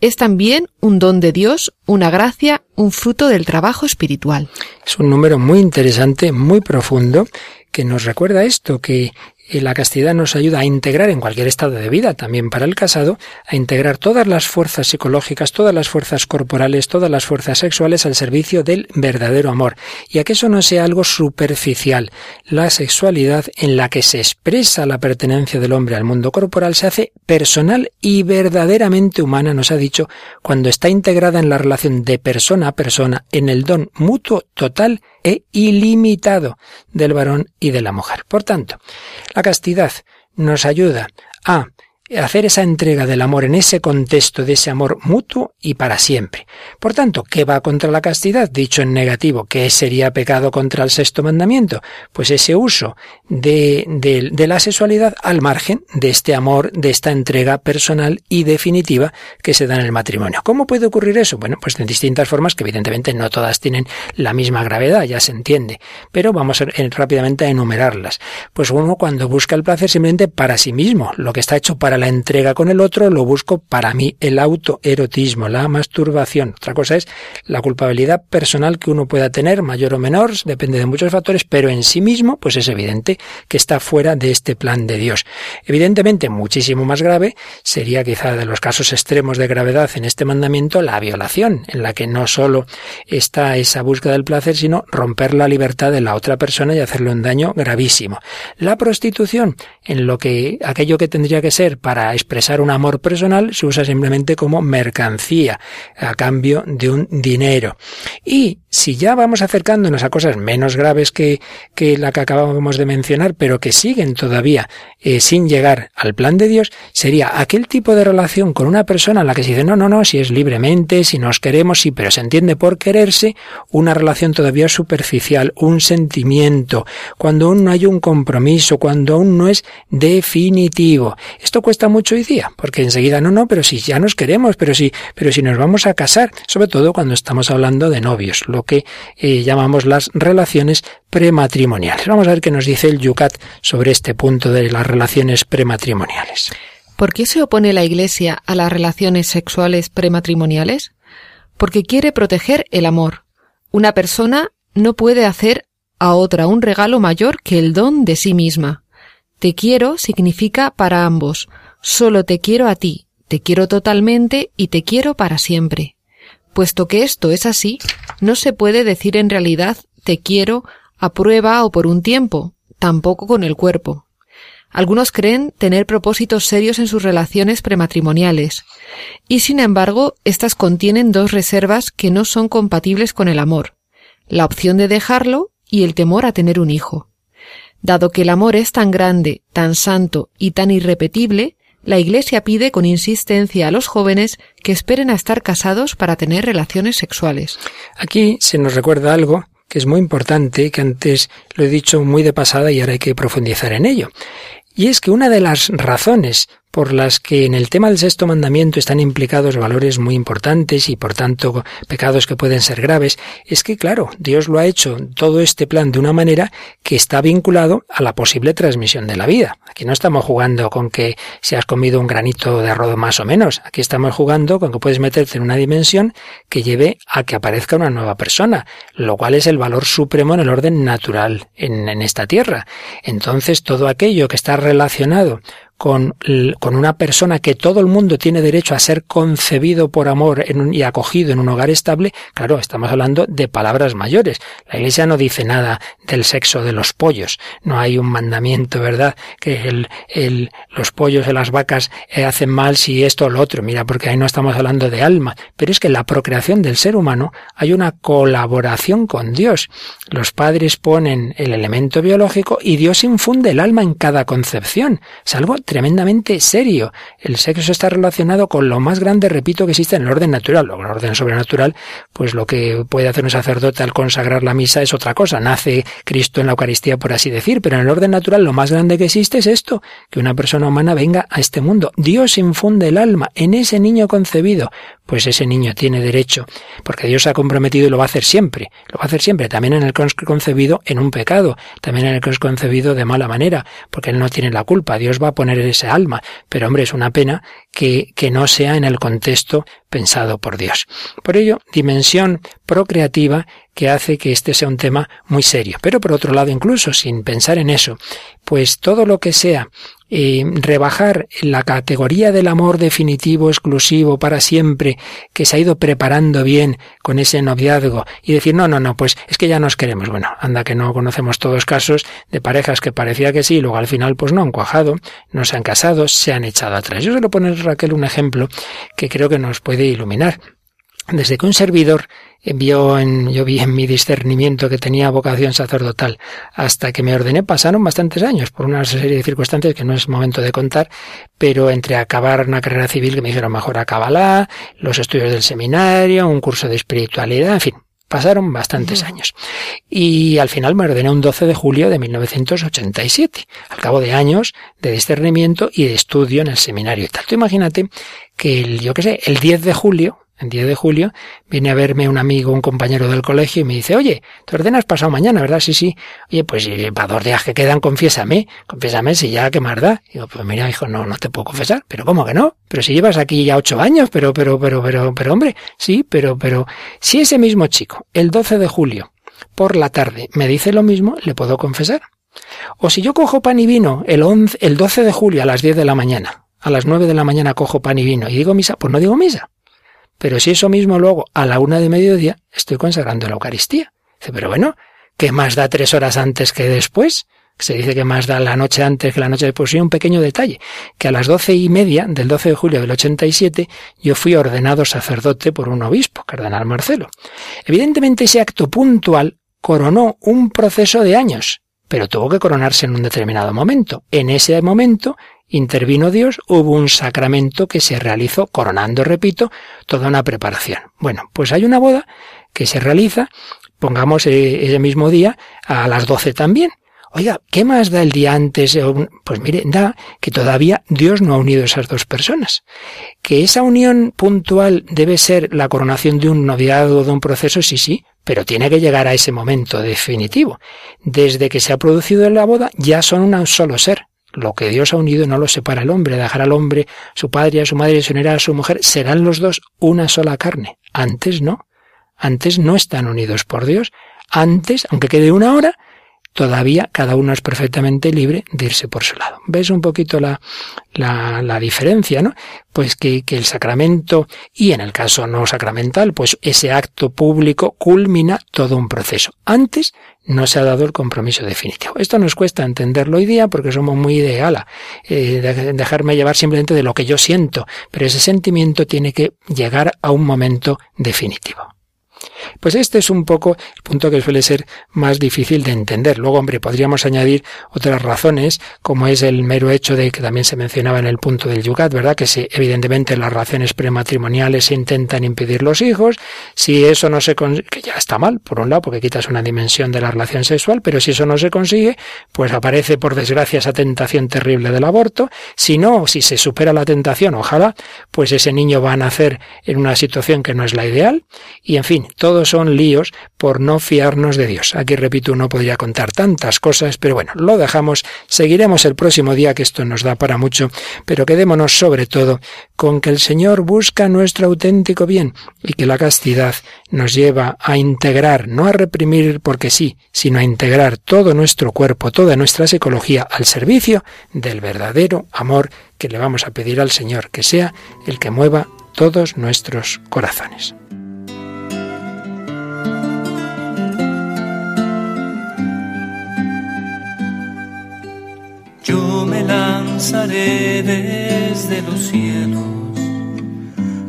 S3: Es también un don de Dios, una gracia, un fruto del trabajo espiritual.
S1: Es un número muy interesante, muy profundo, que nos recuerda esto, que la castidad nos ayuda a integrar en cualquier estado de vida, también para el casado, a integrar todas las fuerzas psicológicas, todas las fuerzas corporales, todas las fuerzas sexuales al servicio del verdadero amor, y a que eso no sea algo superficial. La sexualidad en la que se expresa la pertenencia del hombre al mundo corporal se hace personal y verdaderamente humana, nos ha dicho, cuando está integrada en la relación de persona a persona, en el don mutuo total e ilimitado del varón y de la mujer. Por tanto, la castidad nos ayuda. A hacer esa entrega del amor en ese contexto de ese amor mutuo y para siempre. Por tanto, ¿qué va contra la castidad? Dicho en negativo, ¿qué sería pecado contra el sexto mandamiento? Pues ese uso de, de, la sexualidad al margen de este amor, de esta entrega personal y definitiva que se da en el matrimonio. ¿Cómo puede ocurrir eso? Bueno, pues en distintas formas que evidentemente no todas tienen la misma gravedad, ya se entiende, pero vamos a, rápidamente a enumerarlas. Pues uno cuando busca el placer simplemente para sí mismo, lo que está hecho para la entrega con el otro, lo busco para mí, el autoerotismo, la masturbación. Otra cosa es la culpabilidad personal que uno pueda tener, mayor o menor, depende de muchos factores, pero en sí mismo, pues es evidente que está fuera de este plan de Dios. Evidentemente, muchísimo más grave sería quizá de los casos extremos de gravedad en este mandamiento la violación, en la que no solo está esa búsqueda del placer, sino romper la libertad de la otra persona y hacerle un daño gravísimo. La prostitución, en lo que aquello que tendría que ser para para expresar un amor personal se usa simplemente como mercancía a cambio de un dinero. Y si ya vamos acercándonos a cosas menos graves que, que la que acabamos de mencionar, pero que siguen todavía eh, sin llegar al plan de Dios, sería aquel tipo de relación con una persona a la que se dice, no, no, no, si es libremente, si nos queremos, sí, pero se entiende por quererse, una relación todavía superficial, un sentimiento, cuando aún no hay un compromiso, cuando aún no es definitivo. Esto cuesta mucho hoy día, porque enseguida no, no, pero si ya nos queremos, pero si, pero si nos vamos a casar, sobre todo cuando estamos hablando de novios, lo que eh, llamamos las relaciones prematrimoniales. Vamos a ver qué nos dice el Yucat sobre este punto de las relaciones prematrimoniales.
S3: ¿Por qué se opone la Iglesia a las relaciones sexuales prematrimoniales? Porque quiere proteger el amor. Una persona no puede hacer a otra un regalo mayor que el don de sí misma. Te quiero significa para ambos, Solo te quiero a ti, te quiero totalmente y te quiero para siempre. Puesto que esto es así, no se puede decir en realidad te quiero a prueba o por un tiempo, tampoco con el cuerpo. Algunos creen tener propósitos serios en sus relaciones prematrimoniales, y sin embargo, éstas contienen dos reservas que no son compatibles con el amor, la opción de dejarlo y el temor a tener un hijo. Dado que el amor es tan grande, tan santo y tan irrepetible, la Iglesia pide con insistencia a los jóvenes que esperen a estar casados para tener relaciones sexuales.
S1: Aquí se nos recuerda algo que es muy importante, que antes lo he dicho muy de pasada y ahora hay que profundizar en ello. Y es que una de las razones por las que en el tema del sexto mandamiento están implicados valores muy importantes y por tanto pecados que pueden ser graves, es que claro, Dios lo ha hecho todo este plan de una manera que está vinculado a la posible transmisión de la vida. Aquí no estamos jugando con que si has comido un granito de arroz más o menos, aquí estamos jugando con que puedes meterte en una dimensión que lleve a que aparezca una nueva persona, lo cual es el valor supremo en el orden natural en, en esta tierra. Entonces todo aquello que está relacionado con, con, una persona que todo el mundo tiene derecho a ser concebido por amor en y acogido en un hogar estable, claro, estamos hablando de palabras mayores. La Iglesia no dice nada del sexo de los pollos. No hay un mandamiento, ¿verdad? Que el, el, los pollos y las vacas eh, hacen mal si esto o lo otro. Mira, porque ahí no estamos hablando de alma. Pero es que en la procreación del ser humano hay una colaboración con Dios. Los padres ponen el elemento biológico y Dios infunde el alma en cada concepción. Es algo tremendamente serio. El sexo está relacionado con lo más grande, repito, que existe en el orden natural. En el orden sobrenatural, pues lo que puede hacer un sacerdote al consagrar la misa es otra cosa. Nace Cristo en la Eucaristía, por así decir. Pero en el orden natural, lo más grande que existe es esto, que una persona humana venga a este mundo. Dios infunde el alma en ese niño concebido pues ese niño tiene derecho, porque Dios ha comprometido y lo va a hacer siempre, lo va a hacer siempre, también en el concebido en un pecado, también en el que concebido de mala manera, porque Él no tiene la culpa, Dios va a poner ese alma, pero hombre, es una pena que, que no sea en el contexto pensado por Dios. Por ello, dimensión procreativa que hace que este sea un tema muy serio. Pero por otro lado, incluso sin pensar en eso, pues todo lo que sea eh, rebajar la categoría del amor definitivo, exclusivo, para siempre, que se ha ido preparando bien con ese noviazgo, y decir, no, no, no, pues es que ya nos queremos. Bueno, anda que no conocemos todos casos de parejas que parecía que sí, y luego al final pues no han cuajado, no se han casado, se han echado atrás. Yo se lo pone Raquel un ejemplo que creo que nos puede iluminar. Desde que un servidor vio en, yo vi en mi discernimiento que tenía vocación sacerdotal hasta que me ordené pasaron bastantes años por una serie de circunstancias que no es momento de contar, pero entre acabar una carrera civil que me dijeron mejor acábala, los estudios del seminario, un curso de espiritualidad, en fin, Pasaron bastantes años. Y al final me ordené un 12 de julio de 1987, al cabo de años de discernimiento y de estudio en el seminario y tal. Tú imagínate que el, yo qué sé, el 10 de julio el 10 de julio, viene a verme un amigo, un compañero del colegio y me dice, oye, te ordenas pasado mañana, ¿verdad? Sí, sí. Oye, pues para dos días que quedan, confiésame, confiésame si ya, ¿qué más da? Digo, pues mira, hijo, no, no te puedo confesar. ¿Pero cómo que no? Pero si llevas aquí ya ocho años, pero, pero, pero, pero, pero, hombre, sí, pero, pero, si ese mismo chico, el 12 de julio, por la tarde, me dice lo mismo, ¿le puedo confesar? O si yo cojo pan y vino el, 11, el 12 de julio a las 10 de la mañana, a las 9 de la mañana cojo pan y vino y digo misa, pues no digo misa. Pero si eso mismo luego a la una de mediodía estoy consagrando la Eucaristía. Dice, pero bueno, ¿qué más da tres horas antes que después? Se dice que más da la noche antes que la noche después. Y un pequeño detalle, que a las doce y media del 12 de julio del 87 yo fui ordenado sacerdote por un obispo, cardenal Marcelo. Evidentemente ese acto puntual coronó un proceso de años, pero tuvo que coronarse en un determinado momento. En ese momento intervino Dios, hubo un sacramento que se realizó, coronando, repito, toda una preparación. Bueno, pues hay una boda que se realiza, pongamos eh, ese mismo día, a las doce también. Oiga, ¿qué más da el día antes? Pues mire, da que todavía Dios no ha unido esas dos personas. Que esa unión puntual debe ser la coronación de un noviado, de un proceso, sí, sí, pero tiene que llegar a ese momento definitivo. Desde que se ha producido la boda, ya son un solo ser. Lo que Dios ha unido no lo separa el hombre, dejar al hombre, su padre a su madre y se a su mujer, serán los dos una sola carne. Antes no. Antes no están unidos por Dios. Antes, aunque quede una hora, todavía cada uno es perfectamente libre de irse por su lado. ¿Ves un poquito la, la, la diferencia, no? Pues que, que, el sacramento, y en el caso no sacramental, pues ese acto público culmina todo un proceso. Antes no se ha dado el compromiso definitivo. Esto nos cuesta entenderlo hoy día porque somos muy de eh, dejarme llevar simplemente de lo que yo siento, pero ese sentimiento tiene que llegar a un momento definitivo. Pues este es un poco el punto que suele ser más difícil de entender. Luego, hombre, podríamos añadir otras razones, como es el mero hecho de que también se mencionaba en el punto del Yucat, ¿verdad? Que si evidentemente las relaciones prematrimoniales se intentan impedir los hijos, si eso no se consigue, que ya está mal, por un lado, porque quitas una dimensión de la relación sexual, pero si eso no se consigue, pues aparece por desgracia esa tentación terrible del aborto. Si no, si se supera la tentación, ojalá, pues ese niño va a nacer en una situación que no es la ideal. Y en fin, todos son líos por no fiarnos de Dios. Aquí repito, no podría contar tantas cosas, pero bueno, lo dejamos. Seguiremos el próximo día, que esto nos da para mucho, pero quedémonos sobre todo con que el Señor busca nuestro auténtico bien y que la castidad nos lleva a integrar, no a reprimir porque sí, sino a integrar todo nuestro cuerpo, toda nuestra psicología al servicio del verdadero amor que le vamos a pedir al Señor, que sea el que mueva todos nuestros corazones.
S8: Desde los cielos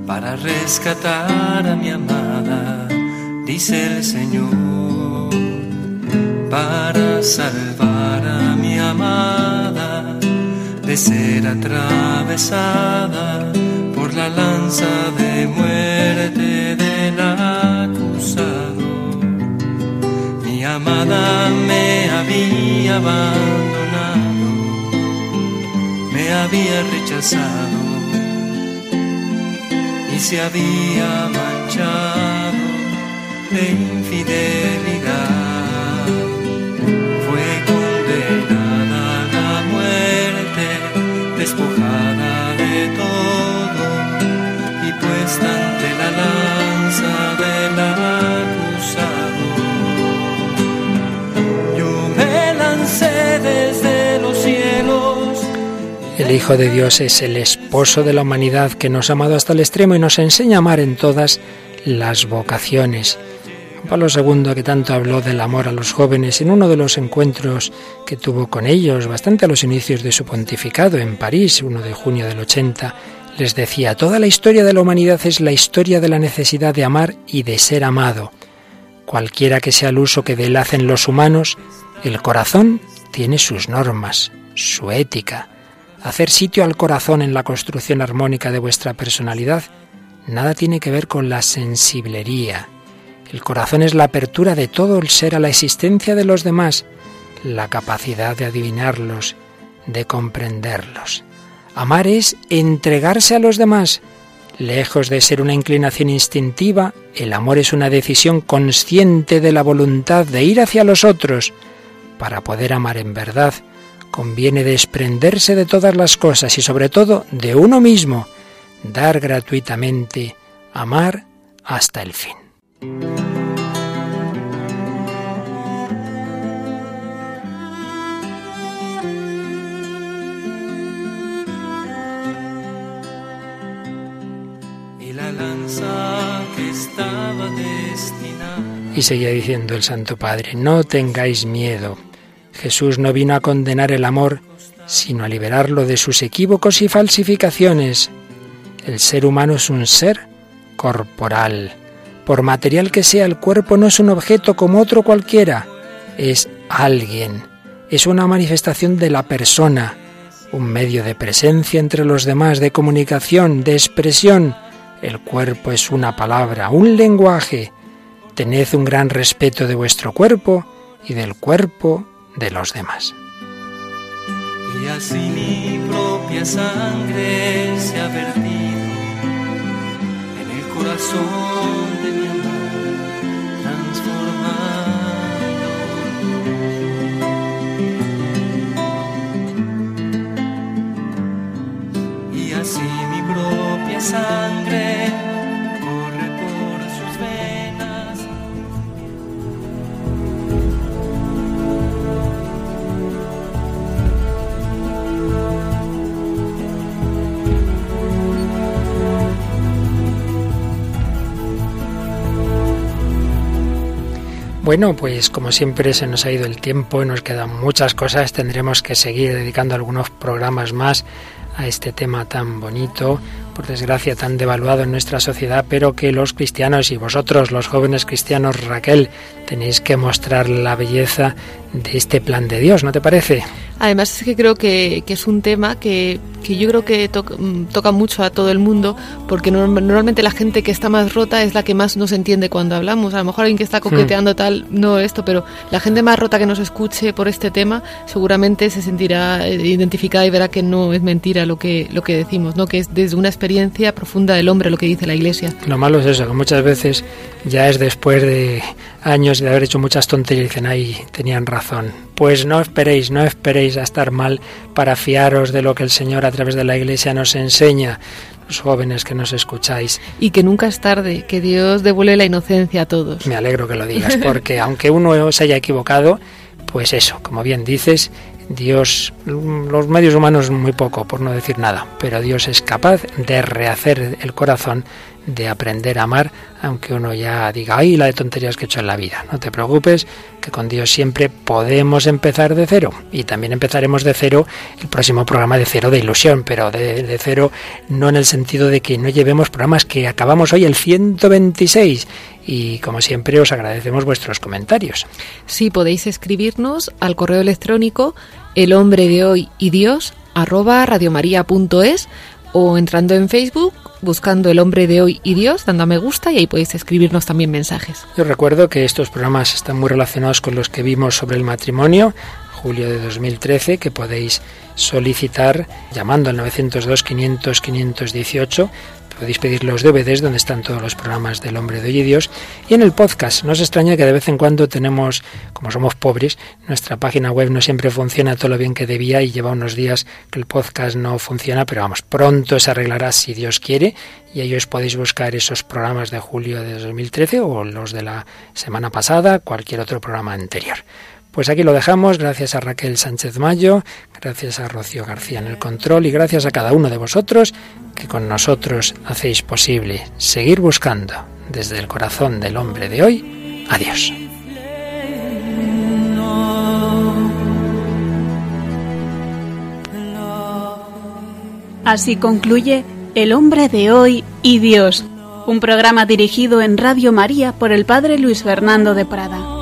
S8: para rescatar a mi amada, dice el Señor, para salvar a mi amada de ser atravesada por la lanza de muerte del acusado. Mi amada me había abandonado había rechazado y se había manchado de infidelidad.
S1: Hijo de Dios es el esposo de la humanidad que nos ha amado hasta el extremo y nos enseña a amar en todas las vocaciones. Pablo II, que tanto habló del amor a los jóvenes, en uno de los encuentros que tuvo con ellos, bastante a los inicios de su pontificado en París, 1 de junio del 80, les decía, toda la historia de la humanidad es la historia de la necesidad de amar y de ser amado. Cualquiera que sea el uso que de él hacen los humanos, el corazón tiene sus normas, su ética, hacer sitio al corazón en la construcción armónica de vuestra personalidad nada tiene que ver con la sensiblería. El corazón es la apertura de todo el ser a la existencia de los demás, la capacidad de adivinarlos, de comprenderlos. Amar es entregarse a los demás. Lejos de ser una inclinación instintiva, el amor es una decisión consciente de la voluntad de ir hacia los otros. Para poder amar en verdad, conviene desprenderse de todas las cosas y sobre todo de uno mismo, dar gratuitamente, amar hasta el fin.
S8: Y
S1: seguía diciendo el Santo Padre, no tengáis miedo Jesús no vino a condenar el amor, sino a liberarlo de sus equívocos y falsificaciones. El ser humano es un ser corporal. Por material que sea, el cuerpo no es un objeto como otro cualquiera, es alguien, es una manifestación de la persona, un medio de presencia entre los demás, de comunicación, de expresión. El cuerpo es una palabra, un lenguaje. Tened un gran respeto de vuestro cuerpo y del cuerpo de los demás.
S8: Y así mi propia sangre se ha vertido en el corazón de mi amor transformado.
S1: Bueno, pues como siempre se nos ha ido el tiempo y nos quedan muchas cosas. Tendremos que seguir dedicando algunos programas más a este tema tan bonito. por desgracia tan devaluado en nuestra sociedad, pero que los cristianos y vosotros, los jóvenes cristianos, Raquel, tenéis que mostrar la belleza de este plan de Dios, ¿no te parece?
S3: Además es que creo que, es un tema que, yo creo que mm, toca mucho a todo el mundo, porque normalmente la gente que está más rota es la que más nos entiende cuando hablamos. A lo mejor alguien que está hmm. coqueteando tal, no esto, pero la gente más rota que nos escuche por este tema seguramente se sentirá eh, identificada y verá que no es mentira lo que, lo que decimos, ¿no? que es desde una experiencia profunda del hombre lo que dice la Iglesia.
S1: Lo malo es eso, que muchas veces ya es después de años de haber hecho muchas tonterías y dicen, ay, tenían razón. Pues no esperéis, no esperéis a estar mal para fiaros de lo que el Señor a través de la Iglesia nos enseña los jóvenes que nos escucháis.
S3: Y que nunca es tarde, que Dios devuelve la inocencia a todos.
S1: Me alegro que lo digas, [LAUGHS] porque aunque uno se haya equivocado, pues eso, como bien dices, Dios, los medios humanos muy poco, por no decir nada, pero Dios es capaz de rehacer el corazón de aprender a amar, aunque uno ya diga, ay, la de tonterías que he hecho en la vida. No te preocupes, que con Dios siempre podemos empezar de cero. Y también empezaremos de cero el próximo programa de cero de ilusión, pero de, de cero no en el sentido de que no llevemos programas que acabamos hoy el 126. Y como siempre os agradecemos vuestros comentarios.
S3: Sí, podéis escribirnos al correo electrónico el hombre de hoy y Dios arroba radiomaria.es o entrando en Facebook, buscando El hombre de hoy y Dios, dando a me gusta y ahí podéis escribirnos también mensajes.
S1: Yo recuerdo que estos programas están muy relacionados con los que vimos sobre el matrimonio, julio de 2013, que podéis solicitar llamando al 902 500 518 Podéis pedir los DVDs donde están todos los programas del Hombre de Hoy y Dios. Y en el podcast, no os extraña que de vez en cuando tenemos, como somos pobres, nuestra página web no siempre funciona todo lo bien que debía y lleva unos días que el podcast no funciona, pero vamos, pronto se arreglará si Dios quiere y ahí os podéis buscar esos programas de julio de 2013 o los de la semana pasada, cualquier otro programa anterior. Pues aquí lo dejamos, gracias a Raquel Sánchez Mayo, gracias a Rocío García en el control y gracias a cada uno de vosotros que con nosotros hacéis posible seguir buscando desde el corazón del hombre de hoy. Adiós.
S2: Así concluye El hombre de hoy y Dios, un programa dirigido en Radio María por el Padre Luis Fernando de Prada.